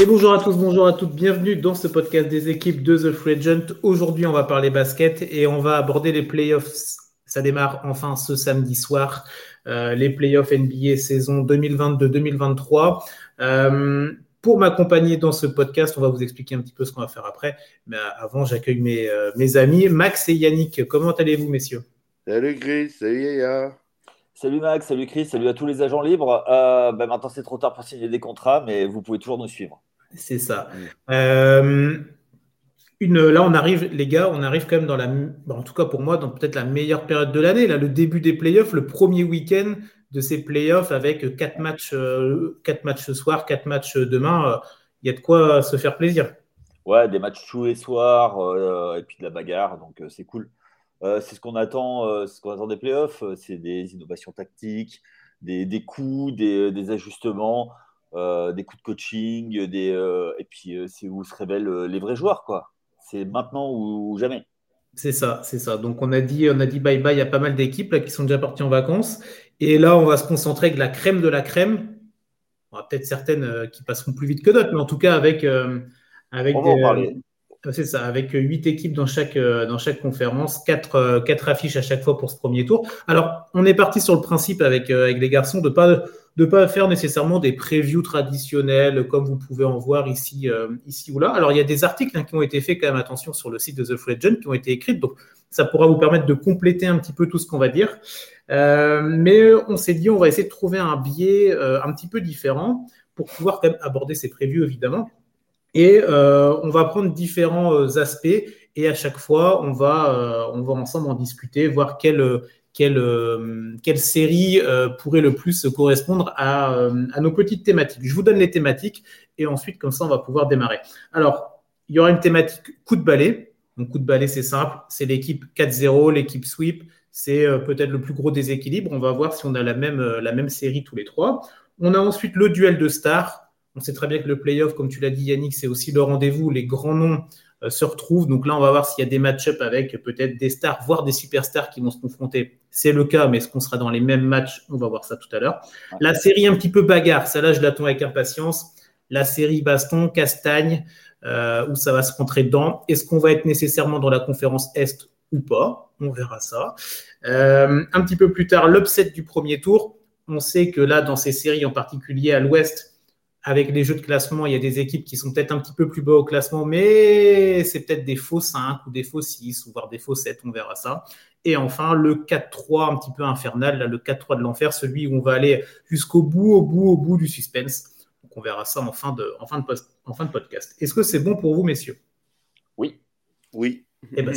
Et bonjour à tous, bonjour à toutes, bienvenue dans ce podcast des équipes de The Free Agent. Aujourd'hui, on va parler basket et on va aborder les playoffs. Ça démarre enfin ce samedi soir, euh, les playoffs NBA saison 2022-2023. Euh, pour m'accompagner dans ce podcast, on va vous expliquer un petit peu ce qu'on va faire après. Mais avant, j'accueille mes, euh, mes amis Max et Yannick. Comment allez-vous, messieurs? Salut Chris, salut Yaya. Salut Max, salut Chris, salut à tous les agents libres. Euh, ben maintenant, c'est trop tard pour signer des contrats, mais vous pouvez toujours nous suivre. C'est ça. Euh, une, là, on arrive, les gars, on arrive quand même dans la, en tout cas pour moi, dans peut-être la meilleure période de l'année. Là, le début des playoffs, le premier week-end de ces playoffs avec quatre matchs, euh, quatre matchs ce soir, quatre matchs demain. Il y a de quoi se faire plaisir. Ouais, des matchs tous les soirs et puis de la bagarre, donc c'est cool. Euh, c'est ce qu'on attend, euh, ce qu'on attend des playoffs, euh, c'est des innovations tactiques, des, des coups, des, des ajustements, des coups de coaching, des, et puis c'est où se révèlent les vrais joueurs, quoi. C'est maintenant ou, jamais. C'est ça, c'est ça. Donc on a dit, on a dit bye bye à pas mal d'équipes qui sont déjà parties en vacances, et là on va se concentrer avec la crème de la crème. peut-être certaines qui passeront plus vite que d'autres, mais en tout cas avec avec des, c'est ça, avec huit équipes dans chaque, euh, conférence, quatre, euh, quatre, affiches à chaque fois pour ce premier tour. Alors, on est parti sur le principe avec, euh, les garçons de ne pas, faire nécessairement des previews traditionnels comme vous pouvez en voir ici, ici ou là. Alors, il y a des articles hein, qui ont été faits, quand même, attention, sur le site de The Free Agent, qui ont été écrits. Donc, ça pourra vous permettre de compléter un petit peu tout ce qu'on va dire. mais on s'est dit, on va essayer de trouver un biais un petit peu différent pour pouvoir quand même aborder ces previews, évidemment. Et euh, on va prendre différents euh, aspects et à chaque fois, on va, euh, ensemble en discuter, voir quelle, série pourrait le plus correspondre à, à, nos petites thématiques. Je vous donne les thématiques et ensuite, comme ça, on va pouvoir démarrer. Alors, il y aura une thématique coup de balai. Donc, coup de balai, c'est simple. C'est l'équipe 4-0, l'équipe sweep. C'est peut-être le plus gros déséquilibre. On va voir si on a la même, la même série tous les trois. On a ensuite le duel de stars on sait très bien que le playoff, comme tu l'as dit Yannick, c'est aussi le rendez-vous. Les grands noms euh, se retrouvent. Donc là, on va voir s'il y a des match-ups avec peut-être des stars, voire des superstars qui vont se confronter. C'est le cas, mais est-ce qu'on sera dans les mêmes matchs? On va voir ça tout à l'heure. La série un petit peu bagarre, celle-là, je l'attends avec impatience. La série baston, castagne, euh, où ça va se rentrer dedans. Est-ce qu'on va être nécessairement dans la conférence Est ou pas? On verra ça. Euh, un petit peu plus tard, l'upset du premier tour. On sait que là, dans ces séries, en particulier à l'Ouest, avec les jeux de classement, il y a des équipes qui sont peut-être un petit peu plus bas au classement, mais c'est peut-être des faux 5 ou des faux 6 ou voire des faux 7, on verra ça. Et enfin, le 4-3 un petit peu infernal, le 4-3 de l'enfer, celui où on va aller jusqu'au bout, au bout, au bout du suspense. Donc on verra ça en fin de, en en fin de podcast. Est-ce que c'est bon pour vous, messieurs? Oui. Oui. Eh ben,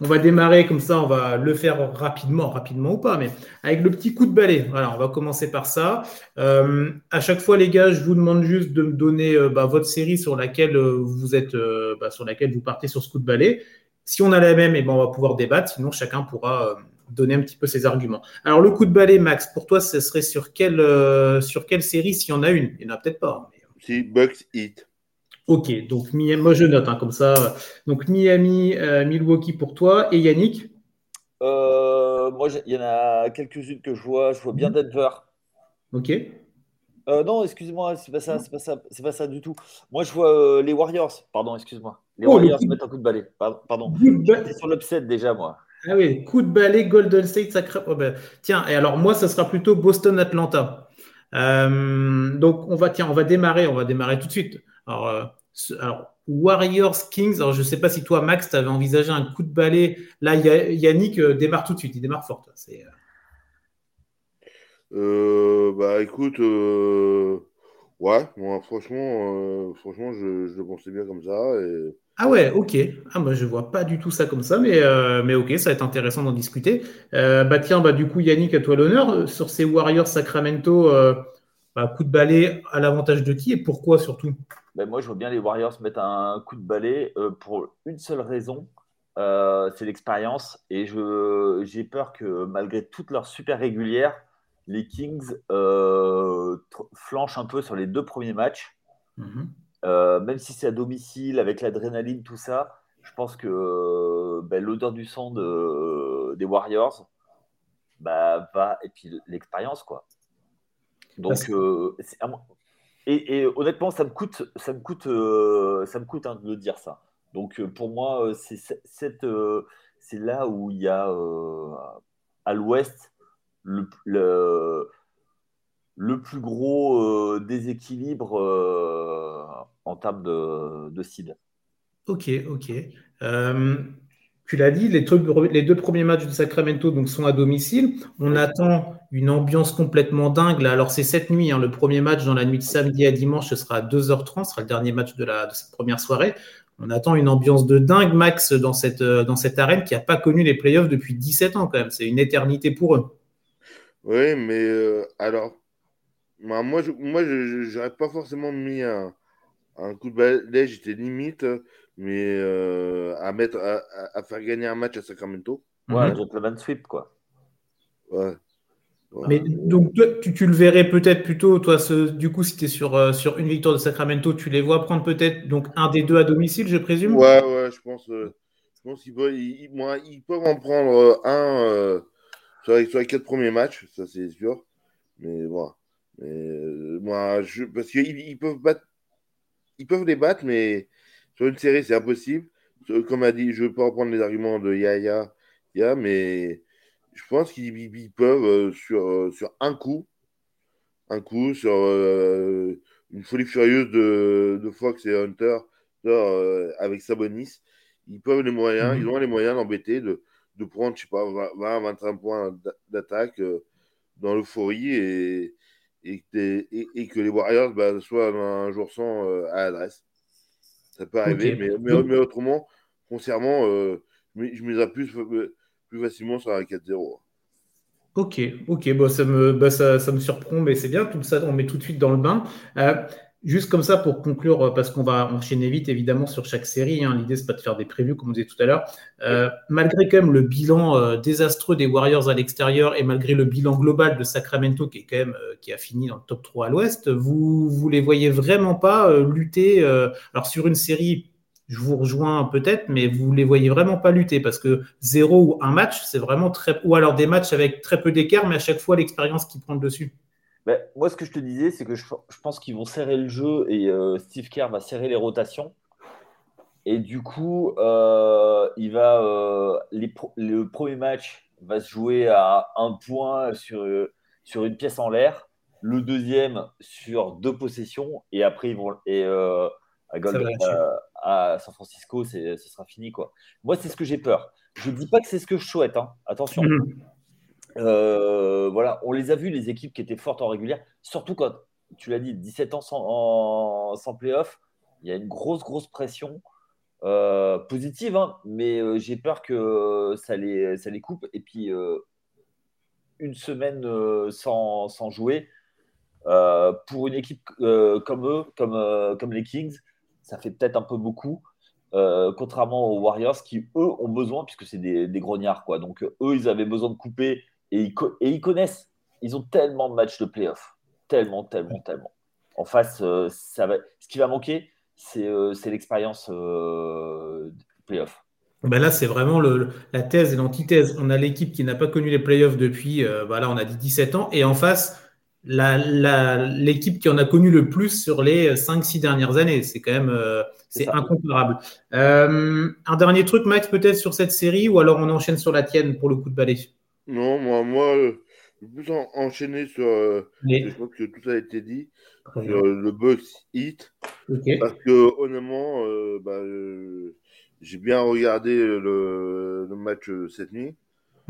on va démarrer comme ça, on va le faire rapidement, rapidement ou pas, mais avec le petit coup de balai. Voilà, on va commencer par ça. Euh, à chaque fois, les gars, je vous demande juste de me donner euh, bah, votre série sur laquelle euh, vous êtes, bah, sur laquelle vous partez sur ce coup de balai. Si on a la même, et eh ben, on va pouvoir débattre. Sinon, chacun pourra donner un petit peu ses arguments. Alors, le coup de balai, Max, pour toi, ce serait sur quelle, sur quelle série, s'il y en a une? Il n'y en a peut-être pas. Si Bucks Hit. Ok, donc moi je note hein, comme ça. Donc Miami, euh, Milwaukee pour toi et Yannick? Euh, Moi, il y en a quelques-unes que je vois. Je vois bien mhm. Denver. Ok. Euh, non, excuse-moi, c'est pas ça, c'est pas ça, c'est pas ça du tout. Moi, je vois les Warriors. Pardon, excuse-moi. Les oh, Warriors mettent un coup de balai. Pardon. J'étais sur l'upset déjà, moi. Ah oui, coup de balai, Golden State, sacré. Oh ben, tiens, et alors moi, ça sera plutôt Boston-Atlanta. donc on va, tiens, on va démarrer, on va démarrer tout de suite. Alors, alors, Warriors Kings, alors je ne sais pas si toi, Max, tu avais envisagé un coup de balai. Là, Yannick euh, démarre tout de suite, il démarre fort. Euh. Euh, bah écoute, ouais, moi, franchement, franchement je, le pensais bien comme ça. Ah ouais, ok. Ah moi je vois pas du tout ça comme ça, mais, mais ok, ça va être intéressant d'en discuter. bah tiens, bah du coup Yannick, à toi l'honneur sur ces Warriors Sacramento. Bah, coup de balai à l'avantage de qui et pourquoi surtout? Ben Moi, je vois bien les Warriors mettre un coup de balai euh, pour une seule raison, euh, c'est l'expérience. Et j'ai peur que malgré toutes leurs super régulières, les Kings euh, flanchent un peu sur les deux premiers matchs. Mhm. même si c'est à domicile, avec l'adrénaline, tout ça, je pense que ben, l'odeur du sang de, des Warriors bah, va. Et puis l'expérience, quoi. Donc, euh, et, honnêtement, ça me coûte, ça me coûte, euh, ça me coûte hein, de dire ça. Donc pour moi, c'est là où il y a à l'ouest le, le, plus gros déséquilibre en termes de, de seed. Ok, ok. tu l'as dit, les, les, deux premiers matchs de Sacramento donc, sont à domicile. On attend une ambiance complètement dingue. Alors, c'est cette nuit, hein, le premier match dans la nuit de samedi à dimanche, ce sera à 2h30, ce sera le dernier match de, la, de cette première soirée. On attend une ambiance de dingue, Max, dans cette, euh, dans cette arène qui n'a pas connu les playoffs depuis 17 ans, quand même. C'est une éternité pour eux. Oui, mais euh, alors, bah, moi, je n'aurais pas forcément mis un, un coup de balai, j'étais limite, mais euh, à, mettre, à, faire gagner un match à Sacramento. Ouais, gentleman sweep, quoi. Ouais. Mais donc, toi, tu, le verrais peut-être plutôt, toi, ce, du coup, si tu es sur, euh, sur une victoire de Sacramento, tu les vois prendre peut-être donc un des deux à domicile, je présume? Ouais, ouais, je pense, euh, je pense qu'ils peuvent, ils, peuvent en prendre un sur les, sur, les, quatre premiers matchs, ça c'est sûr. Mais voilà. Mais, moi, je, parce qu'ils ils peuvent battre ils peuvent les battre, mais sur une série, c'est impossible. Comme a dit, je ne veux pas reprendre les arguments de Yaya, ya, mais je pense qu'ils peuvent, euh, sur, euh, sur un coup, un coup, sur euh, une folie furieuse de, de Fox et Hunter avec Sabonis, ils peuvent les moyens, mhm. ils ont les moyens d'embêter, de, de prendre, je sais pas, 20, 25 points d'attaque dans l'euphorie et, et, et, que les Warriors bah, soient un jour sans à l'adresse. Ça peut arriver, mais, mais, autrement, concernant, euh, je miserais plus, plus facilement sur un 4-0. Ok, ok, bon, ça, me, bah, ça, ça, me surprend, mais c'est bien, tout ça, on met tout de suite dans le bain. Juste comme ça pour conclure, euh, parce qu'on va enchaîner vite évidemment sur chaque série. Hein. L'idée c'est pas de faire des prévus comme on disait tout à l'heure. Euh, malgré quand même le bilan euh, désastreux des Warriors à l'extérieur et malgré le bilan global de Sacramento qui est quand même qui a fini dans le top 3 à l'Ouest, vous vous les voyez vraiment pas lutter. alors sur une série, je vous rejoins peut-être, mais vous les voyez vraiment pas lutter parce que zéro ou un match, c'est vraiment très ou alors des matchs avec très peu d'écart, mais à chaque fois l'expérience qui prend le dessus. Moi, ce que je te disais, c'est que je, pense qu'ils vont serrer le jeu et euh, Steve Kerr va serrer les rotations. Et du coup, euh, il va, euh, le premier match va se jouer à un point sur, sur une pièce en l'air, le deuxième sur deux possessions, et après, ils vont. Et, à, San Francisco, ce sera fini. Quoi. Moi, c'est ce que j'ai peur. Je ne dis pas que c'est ce que je souhaite, hein. attention. Mm-hmm. Euh, voilà, on les a vus, les équipes qui étaient fortes en régulière, surtout quand, tu l'as dit, 17 ans sans, en, sans playoff, il y a une grosse, grosse pression euh, positive, hein, mais euh, j'ai peur que ça les, ça les coupe. Et puis, une semaine sans, sans, jouer, pour une équipe comme eux, comme, comme les Kings, ça fait peut-être un peu beaucoup. contrairement aux Warriors qui, eux, ont besoin, puisque c'est des, des grognards. Quoi. Donc, eux, ils avaient besoin de couper et ils, connaissent, ils ont tellement de matchs de playoff. Tellement, tellement, tellement. En face, euh, ça va, ce qui va manquer, c'est euh, l'expérience euh, playoff. Ben là, c'est vraiment le, la thèse et l'antithèse. On a l'équipe qui n'a pas connu les playoffs depuis, voilà, on a dit 17 ans, et en face, l'équipe qui en a connu le plus sur les 5-6 dernières années. C'est quand même c'est incomparable. un dernier truc, Max, peut-être sur cette série, ou alors on enchaîne sur la tienne pour le coup de balai? Non, moi, moi je vais plus enchaîner sur. Euh, je crois que tout a été dit. Sur le box hit. Parce que, honnêtement, euh, bah, euh, j'ai bien regardé le, match cette nuit.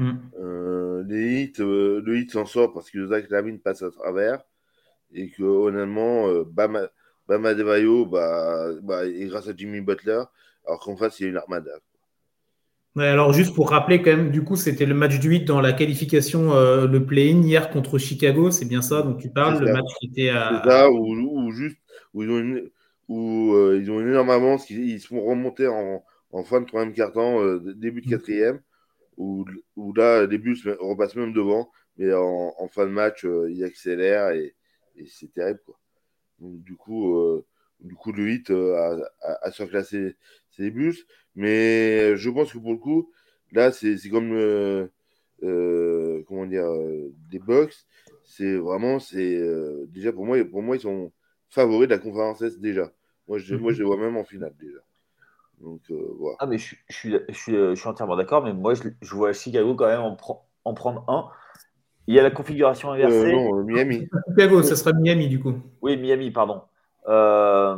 Mm. les hits, le hit s'en sort parce que Zach Lavine passe à travers. Et que, honnêtement, Bama, Bama Devayo, bah, bah, et grâce à Jimmy Butler, alors qu'en face, il y a une armada alors juste pour rappeler quand même, du coup, c'était le match du 8 dans la qualification, euh, le play-in hier contre Chicago, c'est bien ça dont tu parles, le match qui était à... C'est ça, ou, juste, où ils ont une, où, euh, ils ont une énorme avance, ils, se font remonter en, en fin de troisième quart-temps, euh, début de mm. quatrième, où, où là, début, repasse même devant, mais en, en fin de match, ils accélèrent et, et c'est terrible, quoi. Donc, du coup, du coup, le 8 a, a, a surclassé ses bus. Mais je pense que pour le coup, là, c'est comme, euh, euh, comment dire, euh, des box. C'est vraiment, c'est déjà pour moi, pour moi, ils sont, favoris de la conférence S déjà. Moi, je, moi, je les vois même en finale déjà. Donc, euh, voilà. Ah, mais je, je suis, je, suis, je suis entièrement d'accord, mais moi, je, je, vois Chicago quand même en, en, prendre un. Il y a la configuration inversée. Euh, non, euh, Miami. Chicago, ça sera Miami du coup. Oui, Miami, pardon. Euh,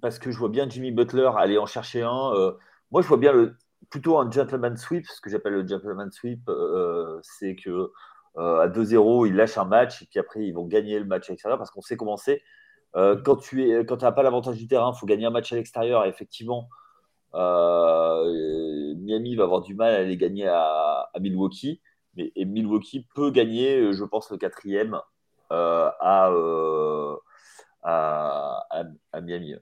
parce que je vois bien Jimmy Butler aller en chercher un. Euh, moi, je vois bien le, plutôt un gentleman sweep. Ce que j'appelle le gentleman sweep, euh, c'est que à 2-0, ils lâchent un match et puis après, ils vont gagner le match à l'extérieur parce qu'on sait comment c'est. Quand tu es, quand n'as pas l'avantage du terrain, il faut gagner un match à l'extérieur. effectivement, Miami va avoir du mal à aller gagner à, à Milwaukee. Mais, et Milwaukee peut gagner, je pense, le quatrième à, à, à, à, Miami.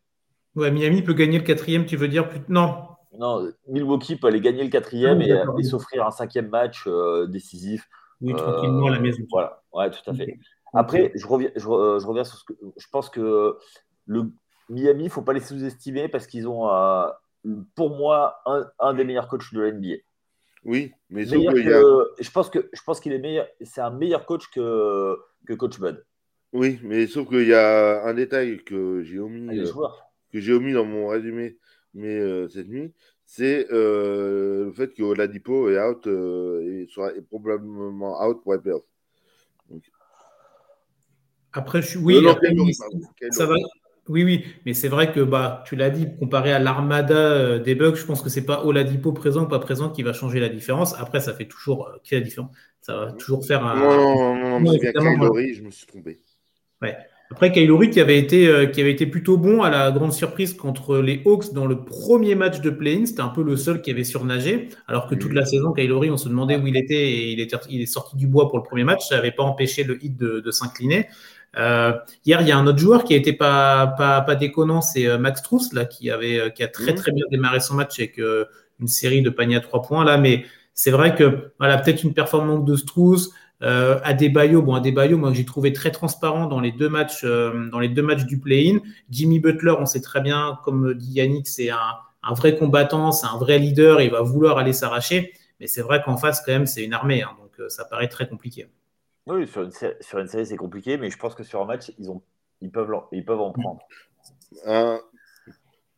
Ouais, Miami peut gagner le quatrième, tu veux dire plus... Non. Non, Milwaukee peut aller gagner le quatrième et, et s'offrir un cinquième match euh, décisif. Oui, tranquillement à la maison. Voilà, ouais, tout à fait. Après, je reviens, je, je, reviens sur ce que je pense que le Miami, il ne faut pas les sous-estimer parce qu'ils ont, euh, pour moi, un, un, des meilleurs coachs de la NBA. Oui, mais que, a... je pense que je pense qu'il est meilleur. C'est un meilleur coach que, que coach Bud. Oui, mais sauf qu'il y a un détail que j'ai omis, ah, euh, que j'ai omis dans mon résumé, mais euh, cette nuit, c'est euh, le fait que Oladipo est out et sera est probablement out pour les playoffs. Après, je oui, après, ça va. Oui, oui, mais c'est vrai que bah, tu l'as dit, comparé à l'armada des Bucks, je pense que c'est pas Oladipo présent ou pas présent qui va changer la différence. Après, ça fait toujours euh, qui est la différence? Ça va toujours faire un. Non, non, non, non, bien Kylori, je me suis trompé. Ouais. Après, Kylori qui avait été euh, qui avait été plutôt bon à la grande surprise contre les Hawks dans le premier match de play-in. C'était un peu le seul qui avait surnagé, alors que toute la saison, Kylori, on se demandait où il était et il, était, il est sorti du bois pour le premier match. Ça n'avait pas empêché le hit de, de s'incliner. Euh, hier, il y a un autre joueur qui a été pas, pas, pas déconnant, c'est euh, Max Truss, là, qui, avait, euh, qui a très très bien démarré son match avec euh, une série de paniers à trois points. Là, mais c'est vrai que voilà, peut-être une performance de Strauss. Euh, Adebayo, bon Adebayo, moi j'ai trouvé très transparent dans les deux matchs, euh, dans les deux matchs du play-in. Jimmy Butler, on sait très bien, comme dit Yannick, c'est un, un, vrai combattant, c'est un vrai leader, il va vouloir aller s'arracher. Mais c'est vrai qu'en face quand même c'est une armée, hein, donc ça paraît très compliqué. Oui, sur une, série, sur une série, c'est compliqué, mais je pense que sur un match, ils, ont, ils, peuvent, ils peuvent en prendre. Ah,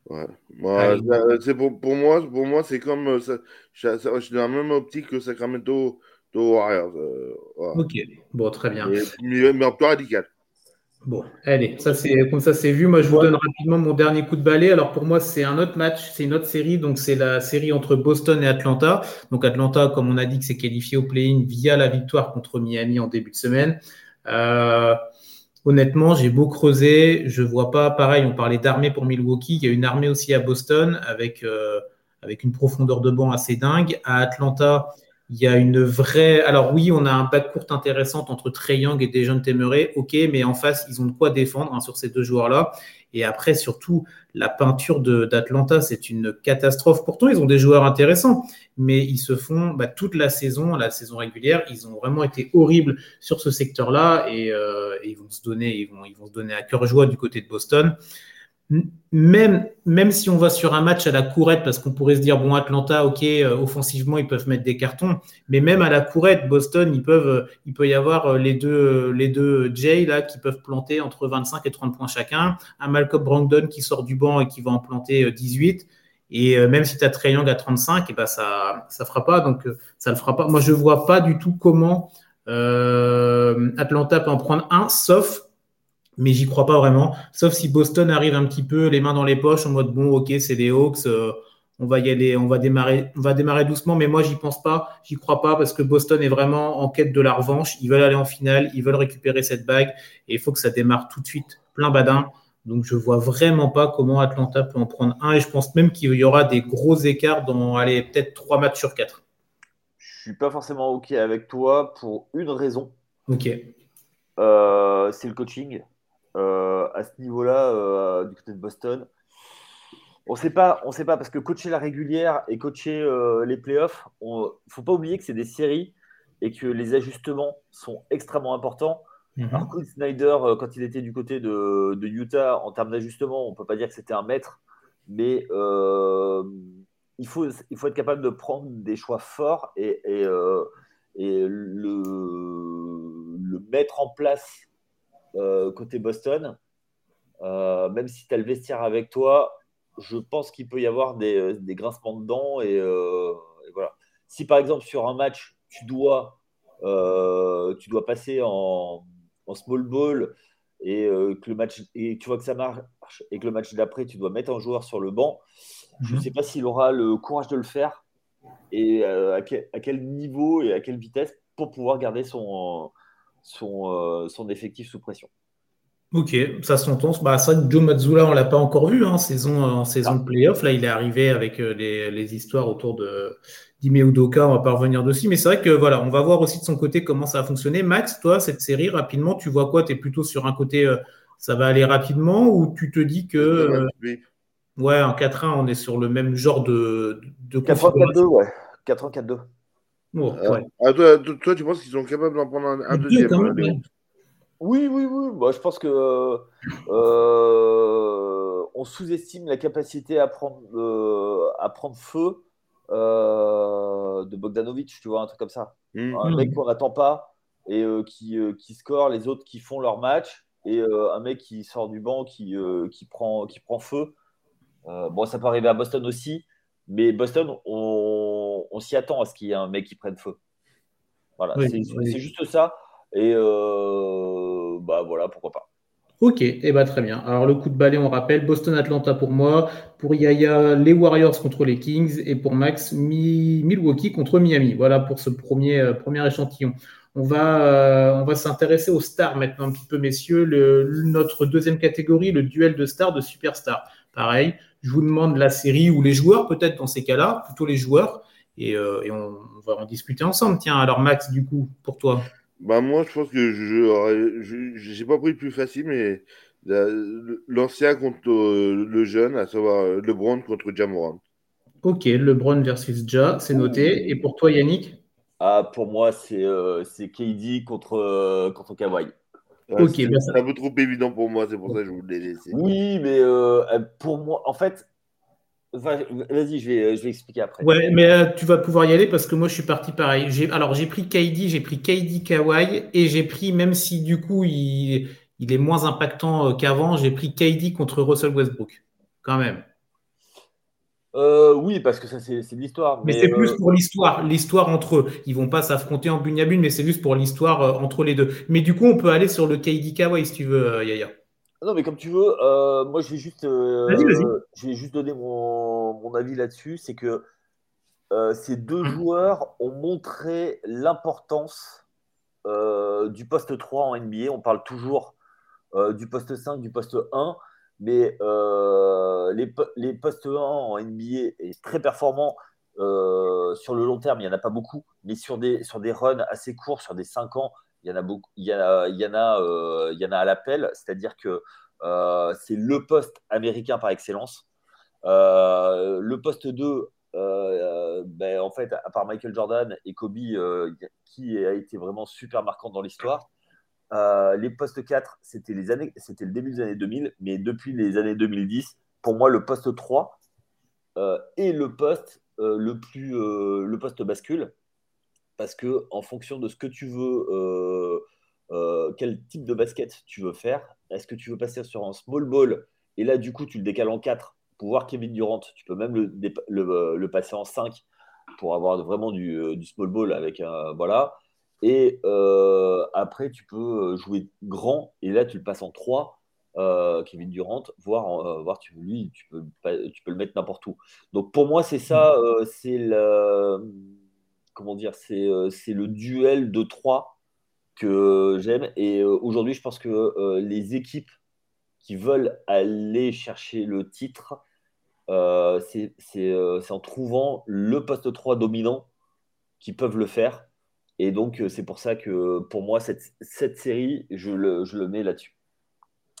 ouais. Moi, c'est pour, pour, moi, pour moi c'est comme. Euh, ça, je, je, suis dans la même optique que Sacramento Warriors. Euh. Ok, bon, très bien. Mais, mais en plus radical. Bon, allez, ça c'est comme ça c'est vu. Moi, je vous donne rapidement mon dernier coup de balai. Alors pour moi, c'est un autre match, c'est une autre série. Donc c'est la série entre Boston et Atlanta. Donc Atlanta, comme on a dit, que c'est qualifié au play-in via la victoire contre Miami en début de semaine. Euh, honnêtement, j'ai beau creuser, je vois pas. Pareil, on parlait d'armée pour Milwaukee. Il y a une armée aussi à Boston avec euh, avec une profondeur de banc assez dingue. À Atlanta, il y a une vraie. Alors oui, on a un backcourt intéressant entre Trey Young et Dejon Temeray, ok, mais en face, ils ont de quoi défendre hein, sur ces deux joueurs-là. Et après, surtout, la peinture d'Atlanta, c'est une catastrophe. Pourtant, ils ont des joueurs intéressants, mais ils se font bah, toute la saison, la saison régulière, ils ont vraiment été horribles sur ce secteur-là et, euh, et, ils vont se donner, ils vont, ils vont se donner à cœur joie du côté de Boston même, même si on va sur un match à la courette, parce qu'on pourrait se dire, bon, Atlanta, ok, euh, offensivement, ils peuvent mettre des cartons, mais même à la courette, Boston, ils peuvent, euh, il peut y avoir euh, les deux, les deux Jay, là, qui peuvent planter entre 25 et 30 points chacun, un Malcolm Brandon qui sort du banc et qui va en planter 18, et même si tu as Young à 35, et ben ça ça fera pas, donc ça le fera pas. Moi, je vois pas du tout comment Atlanta peut en prendre un, sauf mais j'y crois pas vraiment. Sauf si Boston arrive un petit peu les mains dans les poches en mode bon, ok, c'est les Hawks, euh, on va y aller, on va démarrer, on va démarrer doucement. Mais moi, j'y pense pas, j'y crois pas parce que Boston est vraiment en quête de la revanche. Ils veulent aller en finale, ils veulent récupérer cette bague et il faut que ça démarre tout de suite, plein badin. Donc, je vois vraiment pas comment Atlanta peut en prendre un et je pense même qu'il y aura des gros écarts dans, allez, peut-être trois matchs sur quatre. Je suis pas forcément ok avec toi pour une raison. Ok. Euh, c'est le coaching. Euh, à ce niveau-là, euh, du côté de Boston. On ne sait pas, on sait pas parce que coacher la régulière et coacher euh, les playoffs, il ne faut pas oublier que c'est des séries et que les ajustements sont extrêmement importants. Mm -hmm. Snyder, quand il était du côté de, de Utah, en termes d'ajustement, on ne peut pas dire que c'était un maître, mais euh, il, faut, il faut être capable de prendre des choix forts et, et, euh, et le, le, mettre en place côté Boston, même si tu as le vestiaire avec toi, je pense qu'il peut y avoir des, grincements de dents. Et, voilà. Si par exemple sur un match, tu dois, tu dois passer en, small ball et que le match et tu vois que ça marche et que le match d'après tu dois mettre un joueur sur le banc, je ne mhm. sais pas s'il aura le courage de le faire et à quel, niveau et à quelle vitesse pour pouvoir garder son, son, son effectif sous pression. Ok, ça s'entend. Bah, c'est vrai que Joe Mazzulla, on ne l'a pas encore vu en hein, saison, en saison de playoff. Là, il est arrivé avec euh, les, histoires autour de d'Ime Udoka. On ne va pas revenir dessus. Mais c'est vrai que voilà, on va voir aussi de son côté comment ça va fonctionner. Max, toi, cette série, rapidement, tu vois quoi? Tu es plutôt sur un côté, euh, ça va aller rapidement ou tu te dis que. Euh, ouais, en 4-1, on est sur le même genre de. de 4-4-2, ouais. 4-1-4-2. Ouais. Ah, toi, tu penses qu'ils sont capables d'en prendre un, deuxième oui, oui, oui. Bah, je pense que euh, on sous-estime la capacité à prendre, euh, à prendre feu euh, de Bogdanovic, tu vois, un truc comme ça. Mmh. Un mec qu'on n'attend pas et qui, qui score, les autres qui font leur match, et un mec qui sort du banc, qui, qui, prend, qui prend feu. bon, ça peut arriver à Boston aussi, mais Boston, on, on s'y attend à ce qu'il y ait un mec qui prenne feu. Voilà, c'est juste ça. Et euh, bah voilà, pourquoi pas. Ok, et eh bah très bien. Alors le coup de balai, on rappelle, Boston-Atlanta pour moi, pour Yaya, les Warriors contre les Kings, et pour Max, Milwaukee contre Miami. Voilà pour ce premier, euh, premier échantillon. On va, euh, on va s'intéresser aux stars maintenant un petit peu, messieurs. notre deuxième catégorie, le duel de stars, de superstars. Pareil, je vous demande la série ou les joueurs, peut-être dans ces cas-là, plutôt les joueurs, et, et on, on, va en discuter ensemble. Tiens, alors Max, du coup, pour toi. Bah moi, je pense que je n'ai pas pris le plus facile, mais l'ancien contre euh, le jeune, à savoir euh, LeBron contre Jamoran. Ok, LeBron versus Ja, c'est noté. Et pour toi, Yannick? Ah, Pour moi, c'est euh, KD contre, contre Kawhi. Ok, bah c'est un peu trop évident pour moi, c'est pour ça que je voulais laisser. Oui, mais pour moi, en fait, Vas-y, je vais, je vais expliquer après. Ouais, mais euh, tu vas pouvoir y aller parce que moi, je suis parti pareil. Alors, j'ai pris KD, j'ai pris KD Kawhi et j'ai pris, même si du coup, il, il est moins impactant euh, qu'avant, j'ai pris KD contre Russell Westbrook, quand même. Euh, oui, parce que ça, c'est de l'histoire. Mais, c'est plus pour l'histoire. L'histoire entre eux. Ils vont pas s'affronter en bune à mais c'est juste pour l'histoire entre les deux. Mais du coup, on peut aller sur le KD Kawhi si tu veux, Yaya. Non, mais comme tu veux, euh, moi je vais juste, euh, je vais juste donner mon, avis là-dessus. C'est que euh, ces deux mmh. joueurs ont montré l'importance du poste 3 en NBA. On parle toujours du poste 5, du poste 1, mais les, les, postes 1 en NBA est très performant. sur le long terme, il n'y en a pas beaucoup, mais sur des, sur des runs assez courts, sur des 5 ans, il y en a beaucoup, il y, a, il y en a, euh, il y en a à l'appel, c'est-à-dire que euh, c'est le poste américain par excellence. Euh, le poste 2, ben, en fait, à part Michael Jordan et Kobe, qui a été vraiment super marquant dans l'histoire. Les postes 4, c'était les années, c'était le début des années 2000, mais depuis les années 2010, pour moi, le poste 3 est le poste le plus le poste bascule parce que en fonction de ce que tu veux, euh, euh, quel type de basket tu veux faire, est-ce que tu veux passer sur un small ball et là du coup tu le décales en 4 pour voir Kevin Durant, tu peux même le, passer en 5 pour avoir vraiment euh, du small ball avec un voilà. Et après tu peux jouer grand et là tu le passes en 3 Kevin Durant, voir, voir tu, lui, tu peux, tu peux le mettre n'importe où. Donc pour moi, c'est ça, c'est le, comment dire, euh, c'est le duel de trois que j'aime. Et euh, aujourd'hui, je pense que euh, les équipes qui veulent aller chercher le titre, c'est en trouvant le poste 3 dominant qui peuvent le faire. Et donc, c'est pour ça que pour moi, cette, cette série, je le, je le mets là-dessus.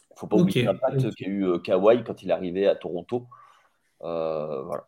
Il ne faut pas oublier l'impact qu'a eu Kawhi quand il arrivé à Toronto. voilà.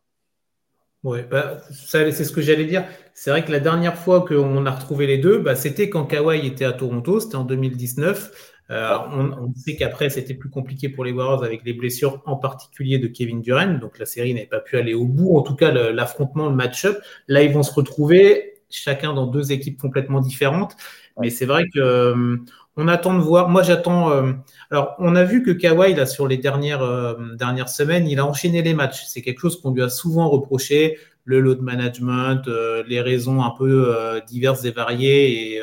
Oui, bah, c'est ce que j'allais dire. C'est vrai que la dernière fois qu'on a retrouvé les deux, bah, c'était quand Kawhi était à Toronto, c'était en 2019. Euh, on, sait qu'après, c'était plus compliqué pour les Warriors avec les blessures, en particulier de Kevin Durant. Donc la série n'avait pas pu aller au bout. En tout cas, l'affrontement, le, match-up. Là, ils vont se retrouver, chacun dans deux équipes complètement différentes. Mais c'est vrai que euh, on attend de voir. Moi, j'attends. Euh, alors, on a vu que Kawhi, là, sur les dernières, euh, dernières semaines, il a enchaîné les matchs. C'est quelque chose qu'on lui a souvent reproché. Le load management, les raisons un peu diverses et variées et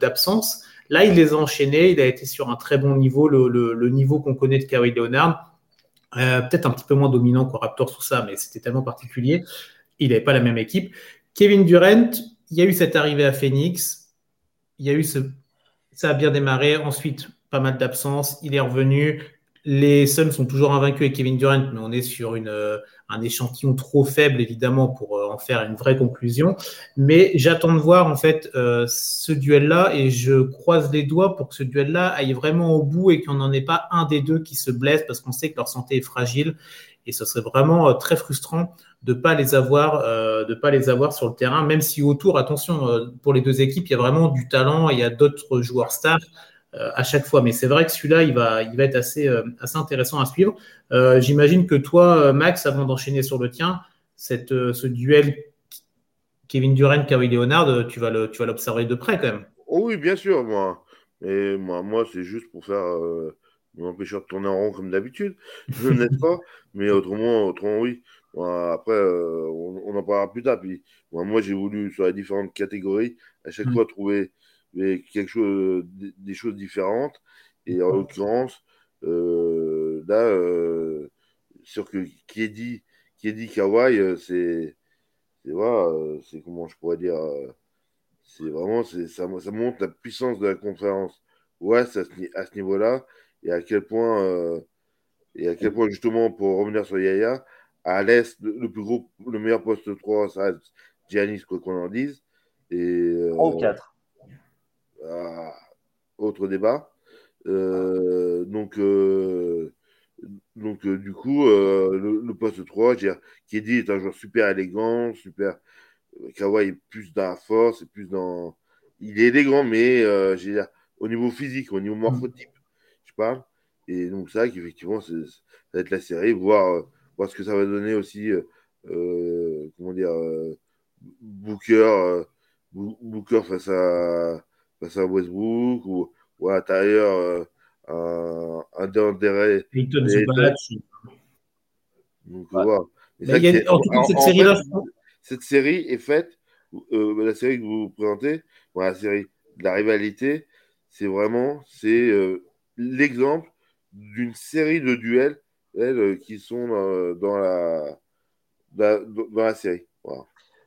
d'absence. Là, il les a enchaînés. Il a été sur un très bon niveau, le, le, niveau qu'on connaît de Kawhi Leonard. Peut-être un petit peu moins dominant qu'au Raptors, tout ça, mais c'était tellement particulier. Il n'avait pas la même équipe. Kevin Durant, il y a eu cette arrivée à Phoenix. Il y a eu. Ça a bien démarré. Ensuite, pas mal d'absences. Il est revenu. Les Suns sont toujours invaincus avec Kevin Durant, mais on est sur euh, un échantillon trop faible, évidemment, pour euh, en faire une vraie conclusion. Mais j'attends de voir, en fait, euh, ce duel-là et je croise les doigts pour que ce duel-là aille vraiment au bout et qu'on n'en ait pas un des deux qui se blesse parce qu'on sait que leur santé est fragile. Et ce serait vraiment très frustrant de pas les avoir, euh, de pas les avoir sur le terrain, même si autour, attention, euh, pour les deux équipes, il y a vraiment du talent et il y a d'autres joueurs stars euh, à chaque fois. Mais c'est vrai que celui-là, il va, il va être assez, intéressant à suivre. J'imagine que toi, Max, avant d'enchaîner sur le tien, cette, ce duel Kevin Durant, Kawhi Leonard, tu vas le, tu vas l'observer de près quand même. Oh oui, bien sûr, moi. Et moi, moi c'est juste pour faire m'empêcher de tourner en rond comme d'habitude, n'est-ce pas? Mais autrement, autrement, oui après, euh, on, en parlera plus tard. Puis, moi, j'ai voulu, sur les différentes catégories, à chaque mm. fois trouver quelque chose, des, choses différentes. Et en l'occurrence, euh, là, euh, sur que, qui est dit, qui est dit Kawhi, c'est, voilà, c'est comment je pourrais dire, c'est vraiment, ça, ça montre la puissance de la conférence ouest à ce, à ce niveau-là et à quel point, et à quel point justement, pour revenir sur Yaya, à l'Est, le, plus gros, le meilleur poste 3, ça reste Giannis, quoi qu'on en dise. Et, 3 ou 4 Autre débat. Euh, donc, euh, donc euh, du coup, le, poste 3, qui dit est un joueur super élégant, super. Kawhi est plus dans la force, plus dans. Il est élégant, mais dire, au niveau physique, au niveau morphotype, je parle. Et donc, ça, qu'effectivement, ça va être la série, voir voir ce que ça va donner aussi, euh, euh, comment dire, euh, Booker, Booker face à, face à Westbrook ou, ou à l'intérieur un, un Donc, voilà. cette série-là. cette série est faite, la série que vous présentez, la série de la rivalité, c'est vraiment c'est l'exemple d'une série de duels euh, qui sont dans, la, dans, la série.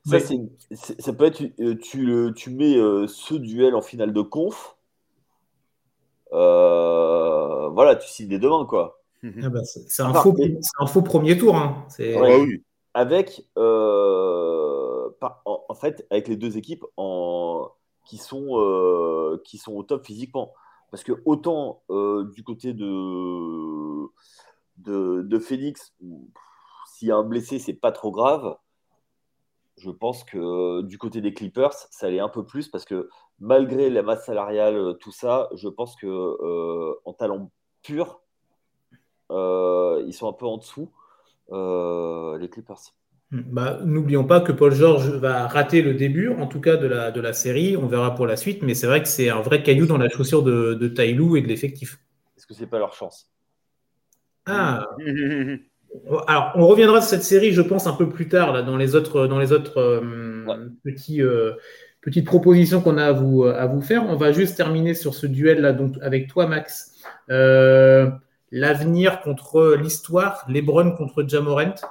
Ça, ça peut être, euh, tu, tu mets euh, ce duel en finale de conf. voilà, tu signes les devants, quoi. Ah bah, c'est un, faux, un faux premier tour. Hein. Ah oui. Avec, en, fait, avec les deux équipes en, qui, sont, qui sont au top physiquement. Parce que autant du côté de, de, Phoenix, s'il y a un blessé, c'est pas trop grave. Je pense que euh, du côté des Clippers, ça allait un peu plus parce que malgré la masse salariale, euh, tout ça, je pense que euh, en talent pur, ils sont un peu en dessous, les Clippers. Bah, N'oublions pas que Paul George va rater le début, en tout cas de la, de la série. On verra pour la suite, mais c'est vrai que c'est un vrai caillou dans la chaussure de, de Tailou et de l'effectif. Est-ce que c'est pas leur chance? Ah. Alors, on reviendra sur cette série, je pense, un peu plus tard, là, dans les autres, dans les autres euh, petits, euh, petites propositions qu'on a à vous, à vous faire. On va juste terminer sur ce duel-là donc, avec toi, Max. Euh, l'avenir contre l'histoire, Lebron contre Jamorent.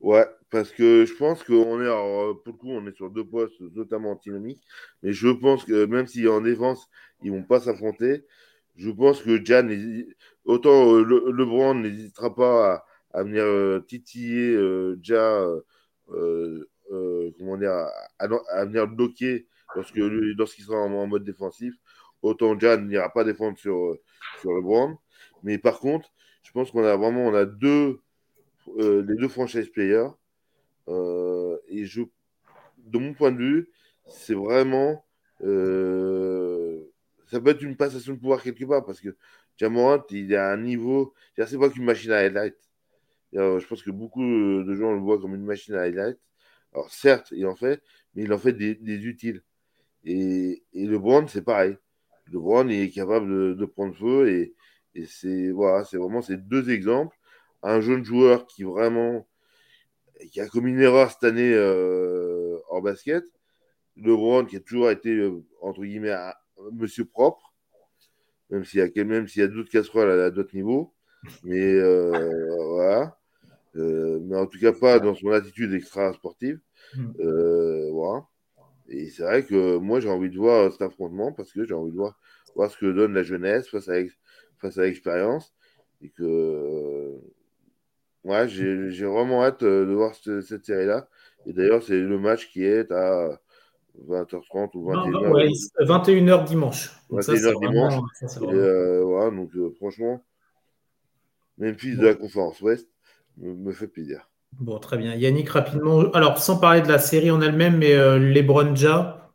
Ouais, parce que je pense qu'on est, pour le coup, on est sur deux postes totalement antinomiques. Mais je pense que même si en défense, ils vont pas s'affronter, je pense que Jan, autant euh, le, LeBron n'hésitera pas à, venir euh, titiller euh, Ja, comment dire, à, venir bloquer lorsque lorsqu'il sera en, mode défensif. Autant Jan n'ira pas défendre sur, sur LeBron. Mais par contre, je pense qu'on a vraiment on a deux, les deux franchise players. Et je, de mon point de vue, c'est vraiment ça peut être une passation de pouvoir quelque part parce que Jamorant, il a un niveau. C'est pas qu'une machine à highlight. je pense que beaucoup de gens le voient comme une machine à highlight. Alors, certes, il en fait, mais il en fait des, utiles. Et, et LeBron, c'est pareil. LeBron est capable de, prendre feu et, et c'est voilà, vraiment ces deux exemples. Un jeune joueur qui vraiment qui a commis une erreur cette année euh, en basket. LeBron qui a toujours été euh, entre guillemets un, monsieur propre, même s'il y a même s'il y a d'autres casseroles à, d'autres niveaux. Mais euh, voilà. mais en tout cas pas dans son attitude extra sportive. Hmm. voilà. Et c'est vrai que moi, j'ai envie de voir cet affrontement parce que j'ai envie de voir, voir ce que donne la jeunesse face à, face à l'expérience. Et que ouais, j'ai vraiment hâte euh, de voir cette, cette série-là. Et d'ailleurs, c'est le match qui est à 20h30 ou 21h. 21h dimanche. 21h dimanche. euh, voilà, donc euh, franchement, Memphis de la conférence Ouest me, me fait plaisir. Bon, très bien. Yannick, rapidement. Alors, sans parler de la série en elle-même, mais euh, LeBron Ja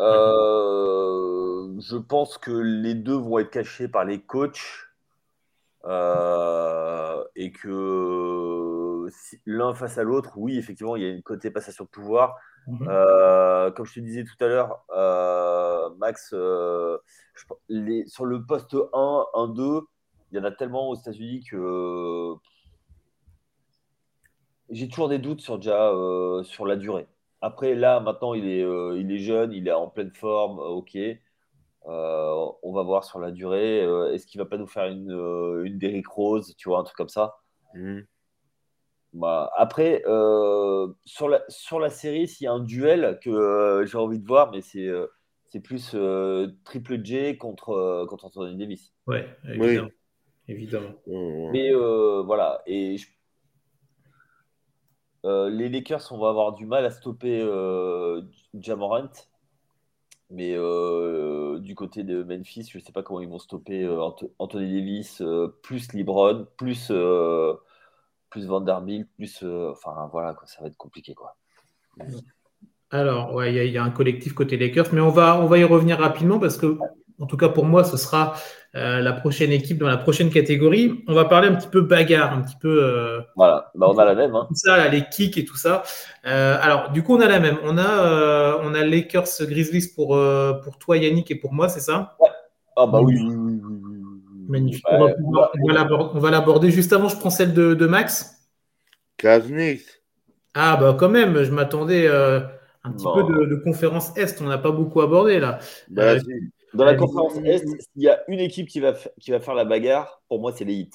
euh, Je pense que les deux vont être cachés par les coachs euh, et que l'un face à l'autre, oui, effectivement, il y a une côté passation de pouvoir. Mhm. comme je te disais tout à l'heure, Max, sur le poste 1, 1, 2, il y en a tellement aux États-Unis que j'ai toujours des doutes sur déjà euh, sur la durée. Après, là, maintenant, il est, euh, il est jeune, il est en pleine forme, euh, on va voir sur la durée. Est-ce qu'il va pas nous faire une, une Derrick Rose, tu vois, un truc comme ça mmh. bah, Après, sur, la, sur la série, s'il y a un duel que j'ai envie de voir, mais c'est c'est plus Triple J contre, contre Anthony Davis. Ouais, évidemment. évidemment. Mais voilà, et je euh, les Lakers, on va avoir du mal à stopper euh, Jamorant. Mais euh, du côté de Memphis, je ne sais pas comment ils vont stopper Anthony Davis, plus LeBron, plus, plus Vanderbilt, plus. enfin voilà, ça va être compliqué. Quoi. Alors, ouais, il y, a un collectif côté Lakers, mais on va y revenir rapidement parce que en tout cas pour moi, ce sera euh, la prochaine équipe dans la prochaine catégorie. On va parler un petit peu bagarre, un petit peu. Euh, voilà, bah, on a la même. Hein. Tout ça, les kicks et tout ça. Euh, alors, du coup, on a la même. On a, on a Lakers Grizzlies pour, pour toi, Yannick, et pour moi, c'est ça? Ouais. Ah, bah oui, Magnifique. on va, l'aborder. Juste avant, je prends celle de, de Max. Kaznik. Ah, bah quand même, je m'attendais un petit peu de, de, conférence Est. On n'a pas beaucoup abordé là. Bah, dans la conférence Est, s'il y a une équipe qui va, qui va faire la bagarre, pour moi, c'est les hits.